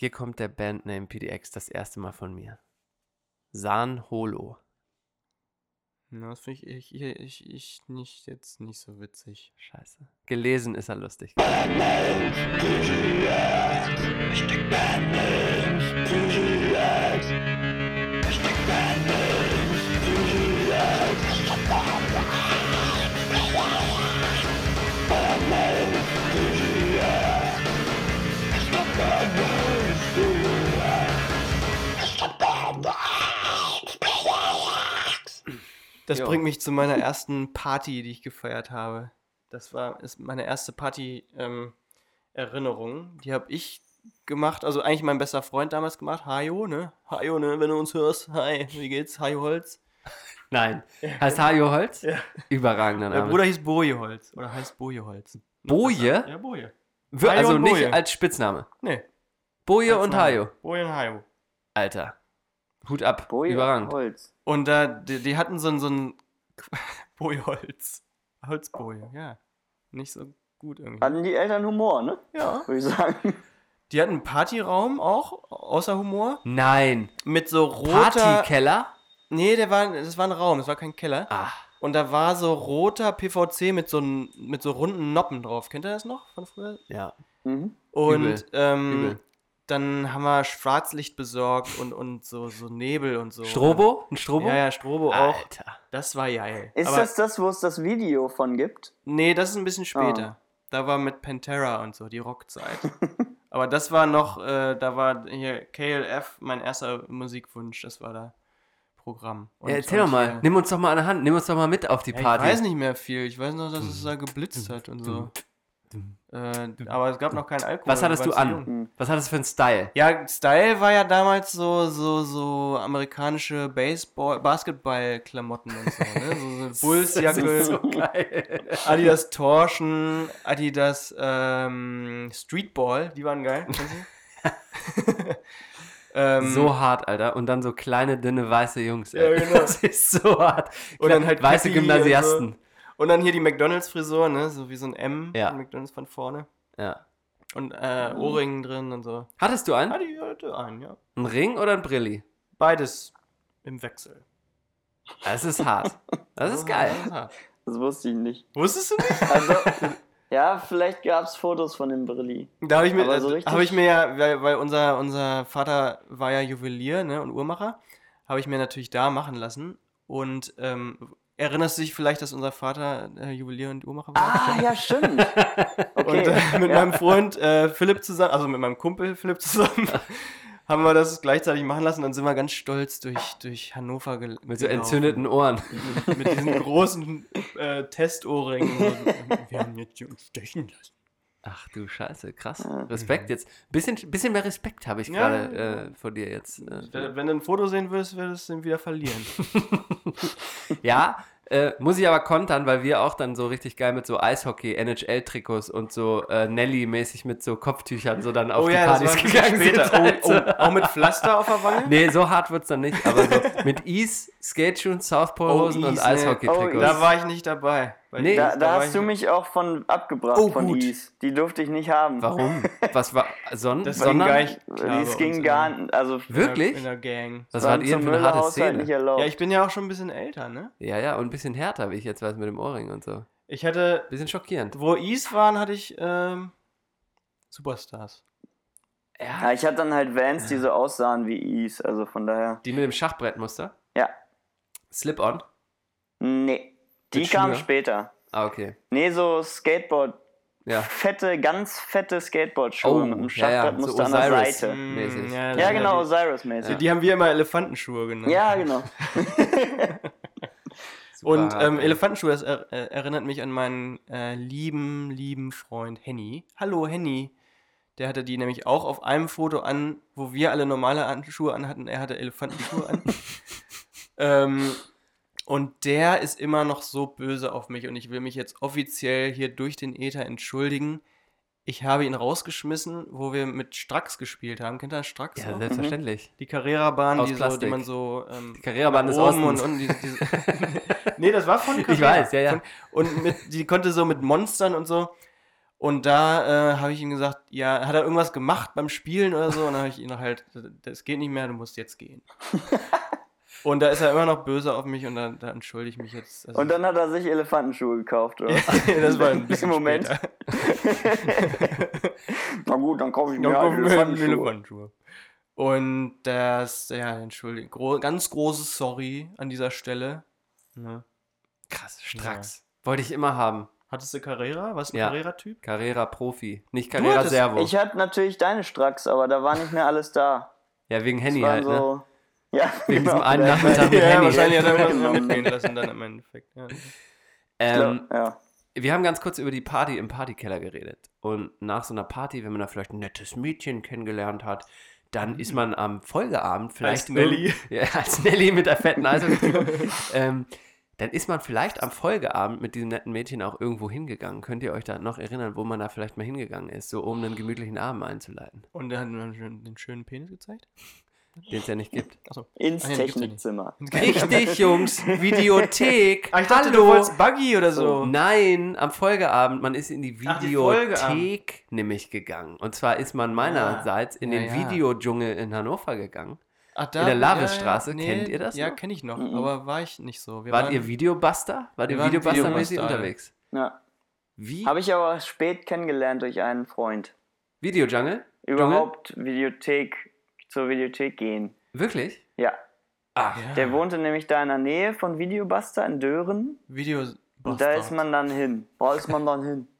Hier kommt der Bandname PDX das erste Mal von mir. San Holo. Na, das finde ich, ich, ich, ich nicht jetzt nicht so witzig. Scheiße. Gelesen ist er lustig. Das Jo. bringt mich zu meiner ersten Party, die ich gefeiert habe. Das war ist meine erste Party-Erinnerung. die habe ich gemacht, also eigentlich mein bester Freund damals gemacht. Hajo, ne? Hajo, ne? Wenn du uns hörst. Hi, wie geht's? Hajo Holz. Nein. Heißt Hajo Holz? Ja. Überragender Mein Name. Bruder hieß Boje Holz. Oder heißt Boje Holz. Boje? Ja, Boje. Also und nicht Boje. als Spitzname. Nee. Boje Als und. Hajo. Boje und Hajo. Alter. Hut ab. Boje Überragend. Holz. Und da, die, die hatten so ein, so ein Boje-Holz. Holzboje, ja. Nicht so gut irgendwie. Hatten die Eltern Humor, ne? Ja. Würde ich sagen. Die hatten einen Partyraum auch, außer Humor. Nein. Mit so roter... Partykeller? Nee, der war, das war ein Raum, das war kein Keller. Ah. Und da war so roter PVC mit so, mit so runden Noppen drauf. Kennt ihr das noch von früher? Ja. Mhm. Und Übel. ähm, Übel. Dann haben wir Schwarzlicht besorgt und, und so, so Nebel und so. Strobo? Ein Strobo? Ja, ja, Strobo auch. Alter. Das war geil. Ist Aber- das das, wo es das Video von gibt? Nee, das ist ein bisschen später. Da war mit Pantera und so, die Rockzeit. Aber das war noch, äh, da war hier KLF, mein erster Musikwunsch, das war da Programm. Und, Ja, erzähl doch mal. hier- Nimm uns doch mal an der Hand. Nimm uns doch mal mit auf die Ja, Party. Ich weiß nicht mehr viel. Ich weiß noch, dass es da geblitzt hat und so. Äh, aber es gab noch keinen Alkohol. Was hattest du an? jung. Was hattest du für einen Style? Ja, Style war ja damals so, so, so amerikanische Baseball, Basketball-Klamotten und so, ne? So, so Bullsjacke, so. Adidas Torschen, Adidas ähm, Streetball, die waren geil. ähm, so hart, Alter. Und dann so kleine, dünne, weiße Jungs. Ja, Ey. genau. Das ist so hart. Und dann halt weiße Cappy Gymnasiasten. Und, dann hier die McDonalds-Frisur, ne? So wie so ein M Ja. von McDonalds von vorne. Ja. Und äh, Ohrringen drin und so. Hattest du einen? Ah, die hatte einen, ja. Ein Ring oder ein Brilli? Beides im Wechsel. Das ist hart. Das ist geil. Das wusste ich nicht. Wusstest du nicht? Also, ja, vielleicht gab es Fotos von dem Brilli. Da habe ich mir, so habe ich mir ja, weil, weil unser, unser Vater war ja Juwelier ne, und Uhrmacher, habe ich mir natürlich da machen lassen. Und ähm, erinnerst du dich vielleicht, dass unser Vater äh, Juwelier und Uhrmacher war? Ah, ja, stimmt. Okay. Und äh, mit ja. meinem Freund äh, Philipp zusammen, also mit meinem Kumpel Philipp zusammen, haben wir das gleichzeitig machen lassen und sind wir ganz stolz durch, durch Hannover gel Mit so gelaufen. entzündeten Ohren. Mit, mit diesen großen äh, Testohrringen. Wir haben jetzt hier uns stechen lassen. Ach du Scheiße, krass. Respekt jetzt. Bisschen, bisschen mehr Respekt habe ich Ja, gerade ja. äh, vor dir jetzt. Äh, Wenn wenn du ein Foto sehen würdest, würdest du ihn wieder verlieren. ja, äh, muss ich aber kontern, weil wir auch dann so richtig geil mit so Eishockey, NHL-Trikots und so äh, Nelly-mäßig mit so Kopftüchern so dann auf oh die ja, Partys gegangen später. sind. Oh, oh, auch mit Pflaster auf der Wange? Nee, so hart wird's dann nicht, aber so mit Ease, Skateschuhen, Southpaw-Hosen und Ease, nee. Eishockey-Trikots. Oh, Da war ich nicht dabei. Nee. Da, da war hast du mich auch von abgebracht Oh, von gut. Is. Die durfte ich nicht haben. Warum? Was war Son Das ging sondern? gar nicht Dies ging uns gar nicht. Also, Wirklich? In der Gang. Was waren wart ihr für eine harte Szene? Ja, ich bin ja auch schon ein bisschen älter, ne? Ja, ja, und ein bisschen härter, wie ich jetzt weiß, mit dem Ohrring und so. Ich hatte, Bisschen schockierend. wo Ease waren, hatte ich ähm, Superstars. ja, ich hatte dann halt Vans, die so aussahen wie Is. Also von daher. Die mit dem Schachbrettmuster? Ja. Slip-on? Nee. Die kam später. Ah, okay. Nee, so Skateboard. Ja. Fette, ganz fette Skateboard-Schuhe Oh, mit einem ja, ja, Schachbrettmuster so an der. Seite. Mäßig. Ja, Ja, genau, Osiris-mäßig. die haben wir immer Elefantenschuhe genannt. Ja, genau. Und ähm. Elefantenschuhe, das er, äh, erinnert mich an meinen äh, lieben, lieben Freund Henny. Hallo Henny. Der hatte die nämlich auch auf einem Foto an, wo wir alle normale Handschuhe anhatten. Er hatte Elefantenschuhe an. ähm, und der ist immer noch so böse auf mich und ich will mich jetzt offiziell hier durch den Äther entschuldigen. Ich habe ihn rausgeschmissen, wo wir mit Strax gespielt haben. Kennt ihr Strax? Ja, noch? selbstverständlich. Die Carrera-Bahn, die, so, die man so. Ähm, Die Carrera-Bahn des oben und unten. Diese, diese nee, das war von Ich weiß, ja, ja. Und mit, die konnte so mit Monstern und so. Und da äh, habe ich ihm gesagt, ja, hat er irgendwas gemacht beim Spielen oder so? Und dann habe ich ihn halt, das geht nicht mehr, du musst jetzt gehen. Und da ist er immer noch böse auf mich und da, da entschuldige ich mich jetzt. Also, Und dann hat er sich Elefantenschuhe gekauft, oder? das war ein bisschen Im Moment. Na gut, dann kaufe ich Dann mir halt Elefantenschuhe. Elefantschuhe. Und das, ja, entschuldige, gro ganz großes Sorry an dieser Stelle. Ne? Krass, Stracks. Wollte ich immer haben. Hattest du Carrera? Was ein Ja. Carrera-Typ? Carrera Profi. Nicht Carrera hattest- Servo. Ich hatte natürlich deine Stracks, aber da war nicht mehr alles da. ja, wegen Handy halt, ne? Ja, Wegen genau. diesem einen Nachmittag mit Ja, Handy. wahrscheinlich hat er irgendwas Genau. mitgehen lassen dann im Endeffekt. Ja. Ähm, Ja. wir haben ganz kurz über die Party im Partykeller geredet. Und nach so einer Party, wenn man da vielleicht ein nettes Mädchen kennengelernt hat, dann ist man am Folgeabend vielleicht. Als Nelly. Ja, als Nelly mit der fetten Eishockey. ähm, dann ist man vielleicht am Folgeabend mit diesem netten Mädchen auch irgendwo hingegangen. Könnt ihr euch da noch erinnern, wo man da vielleicht mal hingegangen ist, so um einen gemütlichen Abend einzuleiten, Und der hat den schönen Penis gezeigt? Den es ja nicht gibt? Achso. Ins Ah, ja, die gibt's ja. Technikzimmer. Richtig, Jungs, Videothek. Ah, ich dachte, Hallo. du wolltest Buggy oder so. Nein, am Folgeabend, man ist in die Ach, die Videothek Folgeabend. nämlich gegangen. Und zwar ist man meinerseits in Ja, den ja. Videodschungel in Hannover gegangen. Ach, In der Lavisstraße, kennt ihr das Ja, kenne ich noch, Mhm. aber war ich nicht so. Wir Wart waren- ihr Videobuster? Wart ihr Videobuster-mäßig Videobuster, unterwegs? Ja. Wie? Habe ich aber spät kennengelernt durch einen Freund. Videojungle? Überhaupt Videothek, zur Videothek gehen. Wirklich? Ja. Ach, Ja. Der wohnte nämlich da in der Nähe von Videobuster in Dören. Video. Und da ist man dann hin. Da ist man dann hin.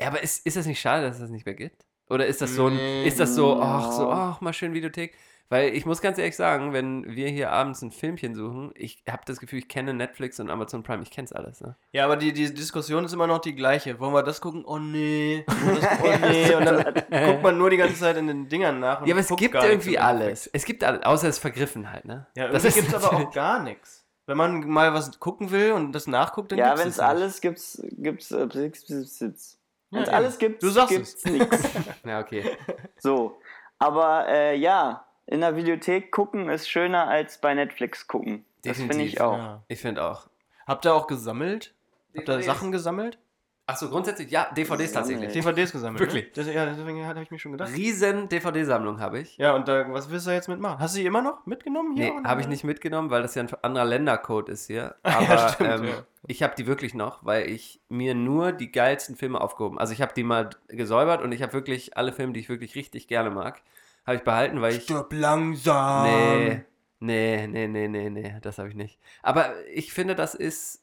Ja, aber ist, ist das nicht schade, dass es das nicht mehr gibt? Oder ist das so ein, ist das so, ach, so, ach, mal schön Videothek? Weil ich muss ganz ehrlich sagen, wenn wir hier abends ein Filmchen suchen, ich habe das Gefühl, ich kenne Netflix und Amazon Prime, ich kenne es alles, ne? Ja, aber die, die Diskussion ist immer noch die gleiche. Wollen wir das gucken? Oh nee. Das, oh nee. Und dann guckt man nur die ganze Zeit in den Dingern nach. Und Ja, aber es gibt irgendwie alles. Es gibt alles, außer es vergriffen halt, ne? Ja, das irgendwie gibt es aber auch gar nichts. Wenn man mal was gucken will und das nachguckt, dann Ja, gibt's wenn es nicht. alles gibt's, gibt's, äh, gibt's, gibt's, gibt's. Ja, Wenn es alles gibt, Du sagst gibt's nichts. Ja, okay. So. Aber äh, ja, in der Videothek gucken ist schöner als bei Netflix gucken. Das finde Definitiv, ich auch. Ja. Ich finde auch. Habt ihr auch gesammelt? Habt ihr. Sachen gesammelt? Achso, grundsätzlich, ja, DVDs tatsächlich. DVDs gesammelt. Wirklich? Ne? Das, ja, deswegen habe ich mir schon gedacht. Riesen DVD-Sammlung habe ich. Ja, und da, was willst du jetzt mitmachen? Hast du die immer noch mitgenommen hier? Nee, habe ich nicht mitgenommen, weil das ja ein anderer Ländercode ist hier. Ja, Aber stimmt, ähm, ja. ich habe die wirklich noch, weil ich mir nur die geilsten Filme aufgehoben. Also ich habe die mal gesäubert und ich habe wirklich alle Filme, die ich wirklich richtig gerne mag, habe ich behalten, weil ich. Stirb langsam. Nee, nee, nee, nee, nee, nee, das habe ich nicht. Aber ich finde, das ist.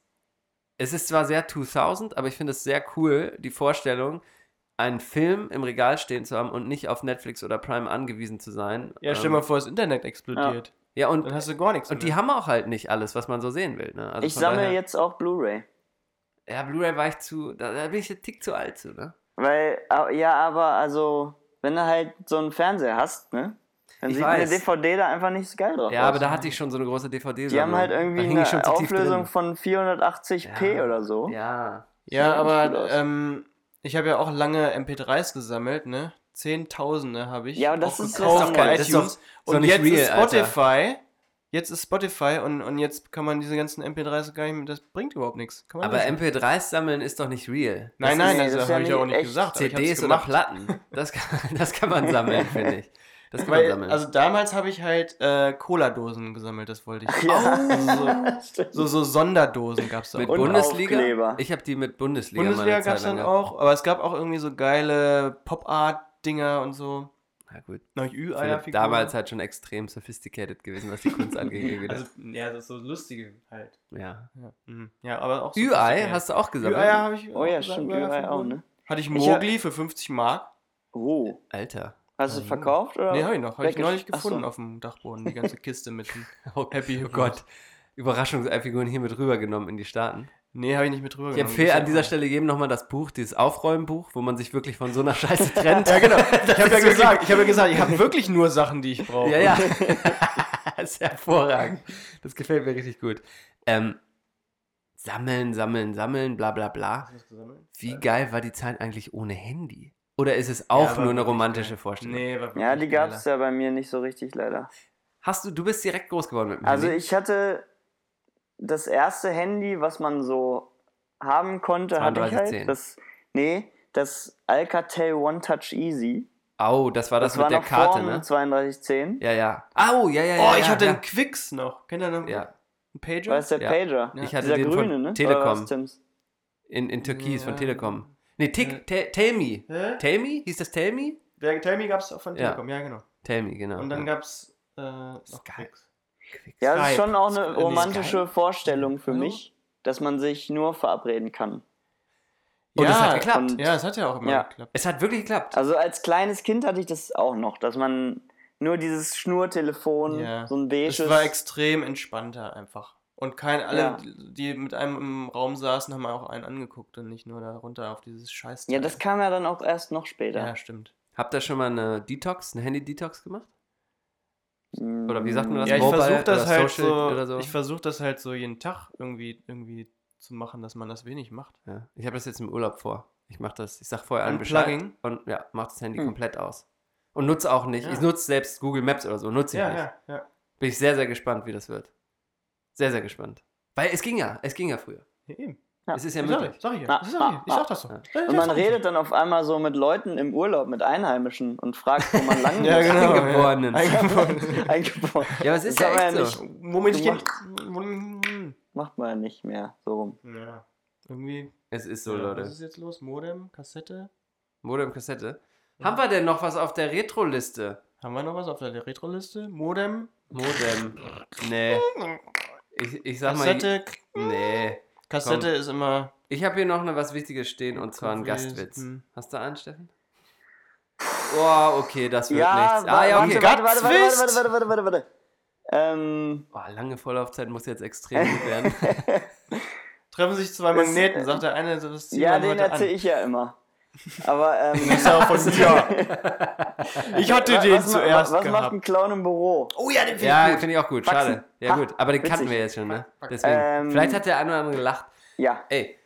Es ist zwar sehr 2000, aber ich finde es sehr cool, die Vorstellung, einen Film im Regal stehen zu haben und nicht auf Netflix oder Prime angewiesen zu sein. Ja, stell Ähm, mal vor, das Internet explodiert. Ja, und, Dann hast du gar nichts und die mehr. haben auch halt nicht alles, was man so sehen will. Ne? Also ich sammle daher- jetzt auch Blu-ray. Ja, Blu-ray war ich zu. Da, da bin ich ein Tick zu alt zu, ne? Weil, ja, aber also, wenn du halt so einen Fernseher hast, ne? Dann Ich sieht weiß. eine DVD da einfach nicht so geil drauf Ja, aus. aber da hatte ich schon so eine große DVD. Die haben halt irgendwie eine Auflösung von 480p Ja. oder so. Ja. Ja, aber ähm, ich habe ja auch lange MP3s gesammelt, ne? Zehntausende habe ich. Ja, und das auch ist gekauft bei. Das ist iTunes. ist doch und jetzt real, ist Alter. Jetzt ist Spotify und, und jetzt kann man diese ganzen MP3s gar nicht mehr, das bringt überhaupt nichts. Kann man Aber löschen. MP3s sammeln ist doch nicht real. Nein, das nein, ist- das, das ja habe ich ja auch nicht gesagt. ich CDs oder. Platten. Das kann, das kann man sammeln, finde ich. Das kann man Weil, sammeln. also damals habe ich halt äh, Cola-Dosen gesammelt, das wollte ich. Ja. So, so Sonderdosen gab es da mit auch. und Bundesliga? Aufkleber. Ich habe die mit Bundesliga. Bundesliga gab es dann auch, aber es gab auch irgendwie so geile Pop-Art-Dinger und so. Na gut. Damals halt schon extrem sophisticated gewesen, was die Kunst angeht. Also, ja, das ist so lustige halt. ja. Ja, mhm. ja aber auch Ü-Ei hast du auch gesammelt? Ü-Eier habe ich Oh ja, stimmt, Ü-Ei auch, ne? Hatte ich Ich hab- Mogli für 50 Mark. Oh. Alter. Hast du es verkauft oder? Nee, habe ich noch. Habe ich neulich Ach so. gefunden auf dem Dachboden. Die ganze Kiste mit dem Oh, Happy oh Gott. Überraschungsfiguren hier mit rübergenommen in die Staaten. Nee, habe ich nicht mit drüber Ich genommen. empfehle an dieser Stelle jedem nochmal das Buch, dieses Aufräumbuch, wo man sich wirklich von so einer Scheiße trennt. Ja, genau. Ich habe ja gesagt, ich habe ja gesagt, ich habe wirklich nur Sachen, die ich brauche. Ja, ja. das ist hervorragend. Das gefällt mir richtig gut. Ähm, sammeln, sammeln, sammeln, bla bla bla. Wie geil war die Zeit eigentlich ohne Handy? Oder ist es auch Ja, nur eine romantische. Vorstellung? Nee, war Ja, die gab es ja bei mir nicht so richtig leider. Hast du, du bist direkt groß geworden mit dem Also ich hatte das erste Handy, was man so haben konnte, hatte ich 3210. halt. Das, nee, das Alcatel One Touch Easy. Au, das war das, Das mit war der noch Karte, vor ne? dem 3210. Ja, ja. Au, ja, ja, ja. Oh, ich ja, hatte ja. einen Quicks noch. Kennt ihr noch? Ja. Ein Pager? War das der Ja. Pager? Ich hatte Dieser den grüne, von ne? Telekom. Was, Tims? In, in Türkis von. Telekom. Nee, Tick, Te- Tell Me. Hä? Tell Me? Hieß das Tell Me? Der Tell Me gab es auch von. Telekom, ja, genau. Tell Me, genau. Und dann ja. gab es äh, noch Quicks. Ja, das ist schon auch eine romantische Vorstellung für Hallo? mich, dass man sich nur verabreden kann. Und es ja, hat geklappt. und- Ja, es hat ja auch immer Ja. geklappt. Es hat wirklich geklappt. Also als kleines Kind hatte ich das auch noch, dass man nur dieses Schnurtelefon, Ja. so ein Es beiges. war extrem entspannter einfach. Und kein, alle, Ja. die mit einem im Raum saßen, haben auch einen angeguckt und nicht nur da runter auf dieses Scheiß. ja, das kam ja dann auch erst noch später. Ja, stimmt. Habt ihr schon mal eine Detox, eine Handy-Detox gemacht? Oder wie sagt man das? Ja, ich versuche das halt so, so? ich versuche das halt so jeden Tag irgendwie, irgendwie zu machen, dass man das wenig macht. Ja. Ich habe das jetzt im Urlaub vor. Ich mache das, ich sag vorher allen Bescheid und ja, mach das Handy Hm. komplett aus. Und nutze auch nicht. Ja. Ich nutze selbst Google Maps oder so, nutze ich Ja, nicht. ja, ja. Bin ich sehr, sehr gespannt, wie das wird. Sehr, sehr gespannt. Weil es ging ja, es ging ja früher. ja eben. Ja. Es ist ja Sag möglich. ich, sag ich ja. Das sag ich, ah, ich sag das so. Ja, Und ja, man redet dann auf einmal so mit Leuten im Urlaub, mit Einheimischen und fragt, wo man lang Ja, muss. genau. Eingeborenen. Ja. Eingeborenen. Eingeboren. Ja, aber es ist Das ja echt wir so. hin. Macht man ja nicht mehr so rum. Ja. Irgendwie. Es ist so, ja, Leute. Was ist jetzt los? Modem, Kassette? Modem, Kassette. Haben wir denn noch was auf der Retro-Liste? Haben wir noch was auf der Retro-Liste? Modem, Modem. Nee. Ich, ich sag Kassette. mal. Nee. Kassette ist immer. Ich habe hier noch eine was Wichtiges stehen und zwar ein Gewesen. Gastwitz. Hm. Hast du einen, Steffen? Oh, okay, das wird Ja, nichts. Ah, ja, okay. warte, warte, warte, warte, warte, warte, warte, warte, warte. Ähm, Boah, lange Vorlaufzeit muss jetzt extrem gut werden. Treffen sich zwei Magneten, sagt der eine, das zieht ja, den erzähle ich ja immer. Aber, ähm, Das ist ja auch von mir. Ich hatte was, den was, zuerst Was macht gehabt. ein Clown im Büro? Oh ja, den ja, finde ich auch gut. Faxen. Schade. Ja, Ha, gut. Aber den kannten wir jetzt schon, ne? Deswegen. Ähm, Vielleicht hat der eine oder andere gelacht. Ja, Ey,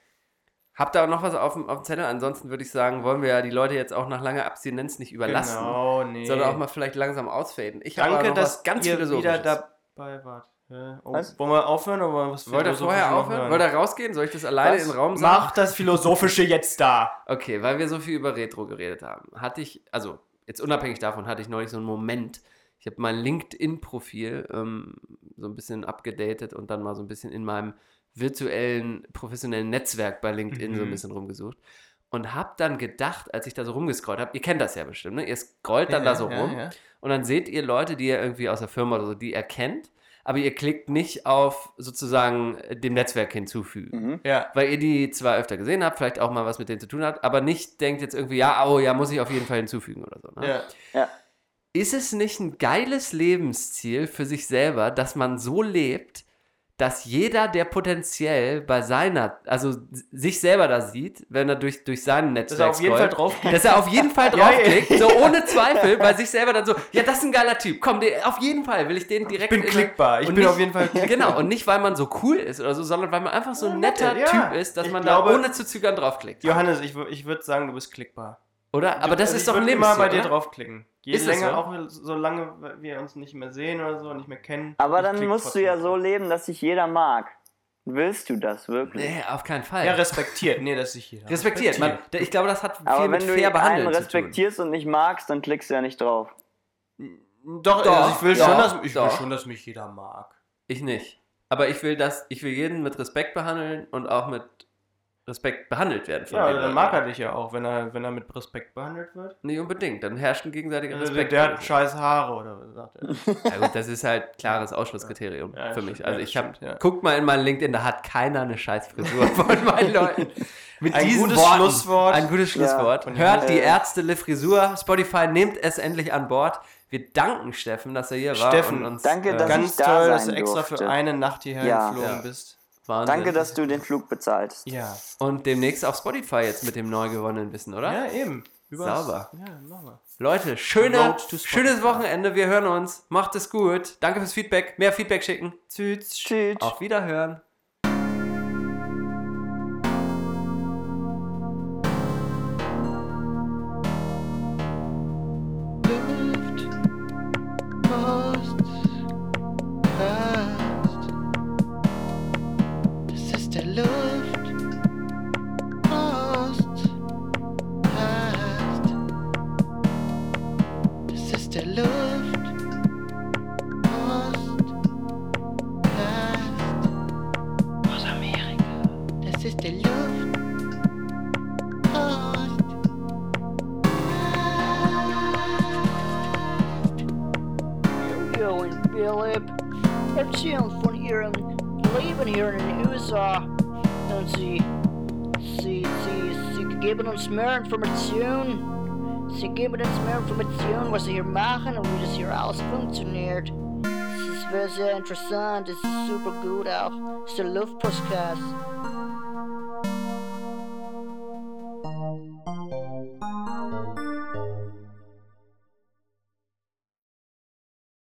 habt ihr auch noch was auf dem, auf dem Zettel? Ansonsten würde ich sagen, wollen wir ja die Leute jetzt auch nach langer Abstinenz nicht überlassen. Genau, nee. Sondern auch mal vielleicht langsam ausfaden. Ich habe Danke, noch dass was ganz ihr wieder dabei wart. Hä? Oh? Wollen wir aufhören oder was Wollt ihr vorher aufhören? hören? Wollt ihr rausgehen? Soll ich das alleine Was? in den Raum sagen? Mach das Philosophische jetzt da. Okay, weil wir so viel über Retro geredet haben, hatte ich, also jetzt unabhängig davon, hatte ich neulich so einen Moment. Ich habe mein LinkedIn-Profil ähm, so ein bisschen abgedatet und dann mal so ein bisschen in meinem virtuellen, professionellen Netzwerk bei LinkedIn so ein Mhm. bisschen rumgesucht. Und habe dann gedacht, als ich da so rumgescrollt habe, ihr kennt das ja bestimmt, ne? ihr scrollt dann da so ja, rum ja. und dann seht ihr Leute, die ihr irgendwie aus der Firma oder so, die ihr kennt, aber ihr klickt nicht auf sozusagen äh, dem Netzwerk hinzufügen mhm. Ja. weil ihr die zwar öfter gesehen habt, vielleicht auch mal was mit denen zu tun habt, aber nicht denkt jetzt irgendwie, ja, oh ja, muss ich auf jeden Fall hinzufügen oder so. Ne? ja. ja. Ist es nicht ein geiles Lebensziel für sich selber, dass man so lebt, dass jeder, der potenziell bei seiner, also sich selber da sieht, wenn er durch, durch sein Netzwerk er auf jeden Fall scrollt, draufklickt. dass er auf jeden Fall Ja, ja. draufklickt, so ohne Zweifel, bei sich selber dann so, ja, das ist ein geiler Typ, komm, der, auf jeden Fall will ich den direkt Ich bin in- klickbar. Ich bin nicht- auf jeden Fall klickbar. Genau, und nicht, weil man so cool ist oder so, sondern weil man einfach so ein netter ja. Typ ist, dass Ich man glaube- da ohne zu zögern draufklickt. Johannes, ich, ich würde sagen, du bist klickbar. Oder? Aber das Also ist ich doch ein immer Lebensziel, bei dir oder? draufklicken. Je Ist es länger, so? auch solange wir uns nicht mehr sehen oder so, nicht mehr kennen. Aber dann musst du ja so leben, dass sich jeder mag. Willst du das wirklich? Nee, auf keinen Fall. Ja, respektiert. Nee, das ist nicht jeder. respektiert. Man, ich glaube, das hat viel Aber mit wenn du fair einen behandeln zu tun. respektierst und nicht magst, dann klickst du ja nicht drauf. Doch, Doch, also ich will doch, schon, dass, ich will doch. schon, dass mich jeder mag. Ich nicht. Aber ich will das, ich will jeden mit Respekt behandeln und auch mit Respekt behandelt werden von Ja, den dann mag er dich ja auch, wenn er, wenn er mit Respekt behandelt wird. Nicht unbedingt. Dann herrscht ein gegenseitiger Also Respekt. der hat scheiß Haare oder was sagt er? Ja gut, das ist halt klares Ausschlusskriterium Ja, für stimmt, mich. ja, Also ich habe, stimmt, ja. guckt mal in mein LinkedIn, da hat keiner eine scheiß Frisur von meinen Leuten. Mit Ein diesen gutes Worten, Schlusswort. Ein gutes Schlusswort. Hört die Ärzte Frisur. Spotify nehmt es endlich an Bord. Wir danken Steffen, dass er hier war. Steffen, und uns, danke, äh, dass Ganz ich da toll, dass du sein extra durfte. für eine Nacht hierher Ja. geflogen Ja. bist. Wahnsinn. Danke, dass du den Flug bezahlst. Ja. Und demnächst auf Spotify jetzt mit dem neu gewonnenen Wissen, oder? Ja, eben. Übers- Sauber. Ja, machen wir. Leute, schöne, schönes Wochenende. Wir hören uns. Macht es gut. Danke fürs Feedback. Mehr Feedback schicken. Tschüss. Tschüss. Auf Wiederhören. sehr interessant, es ist super gut auch. Ist der Luftpostcast.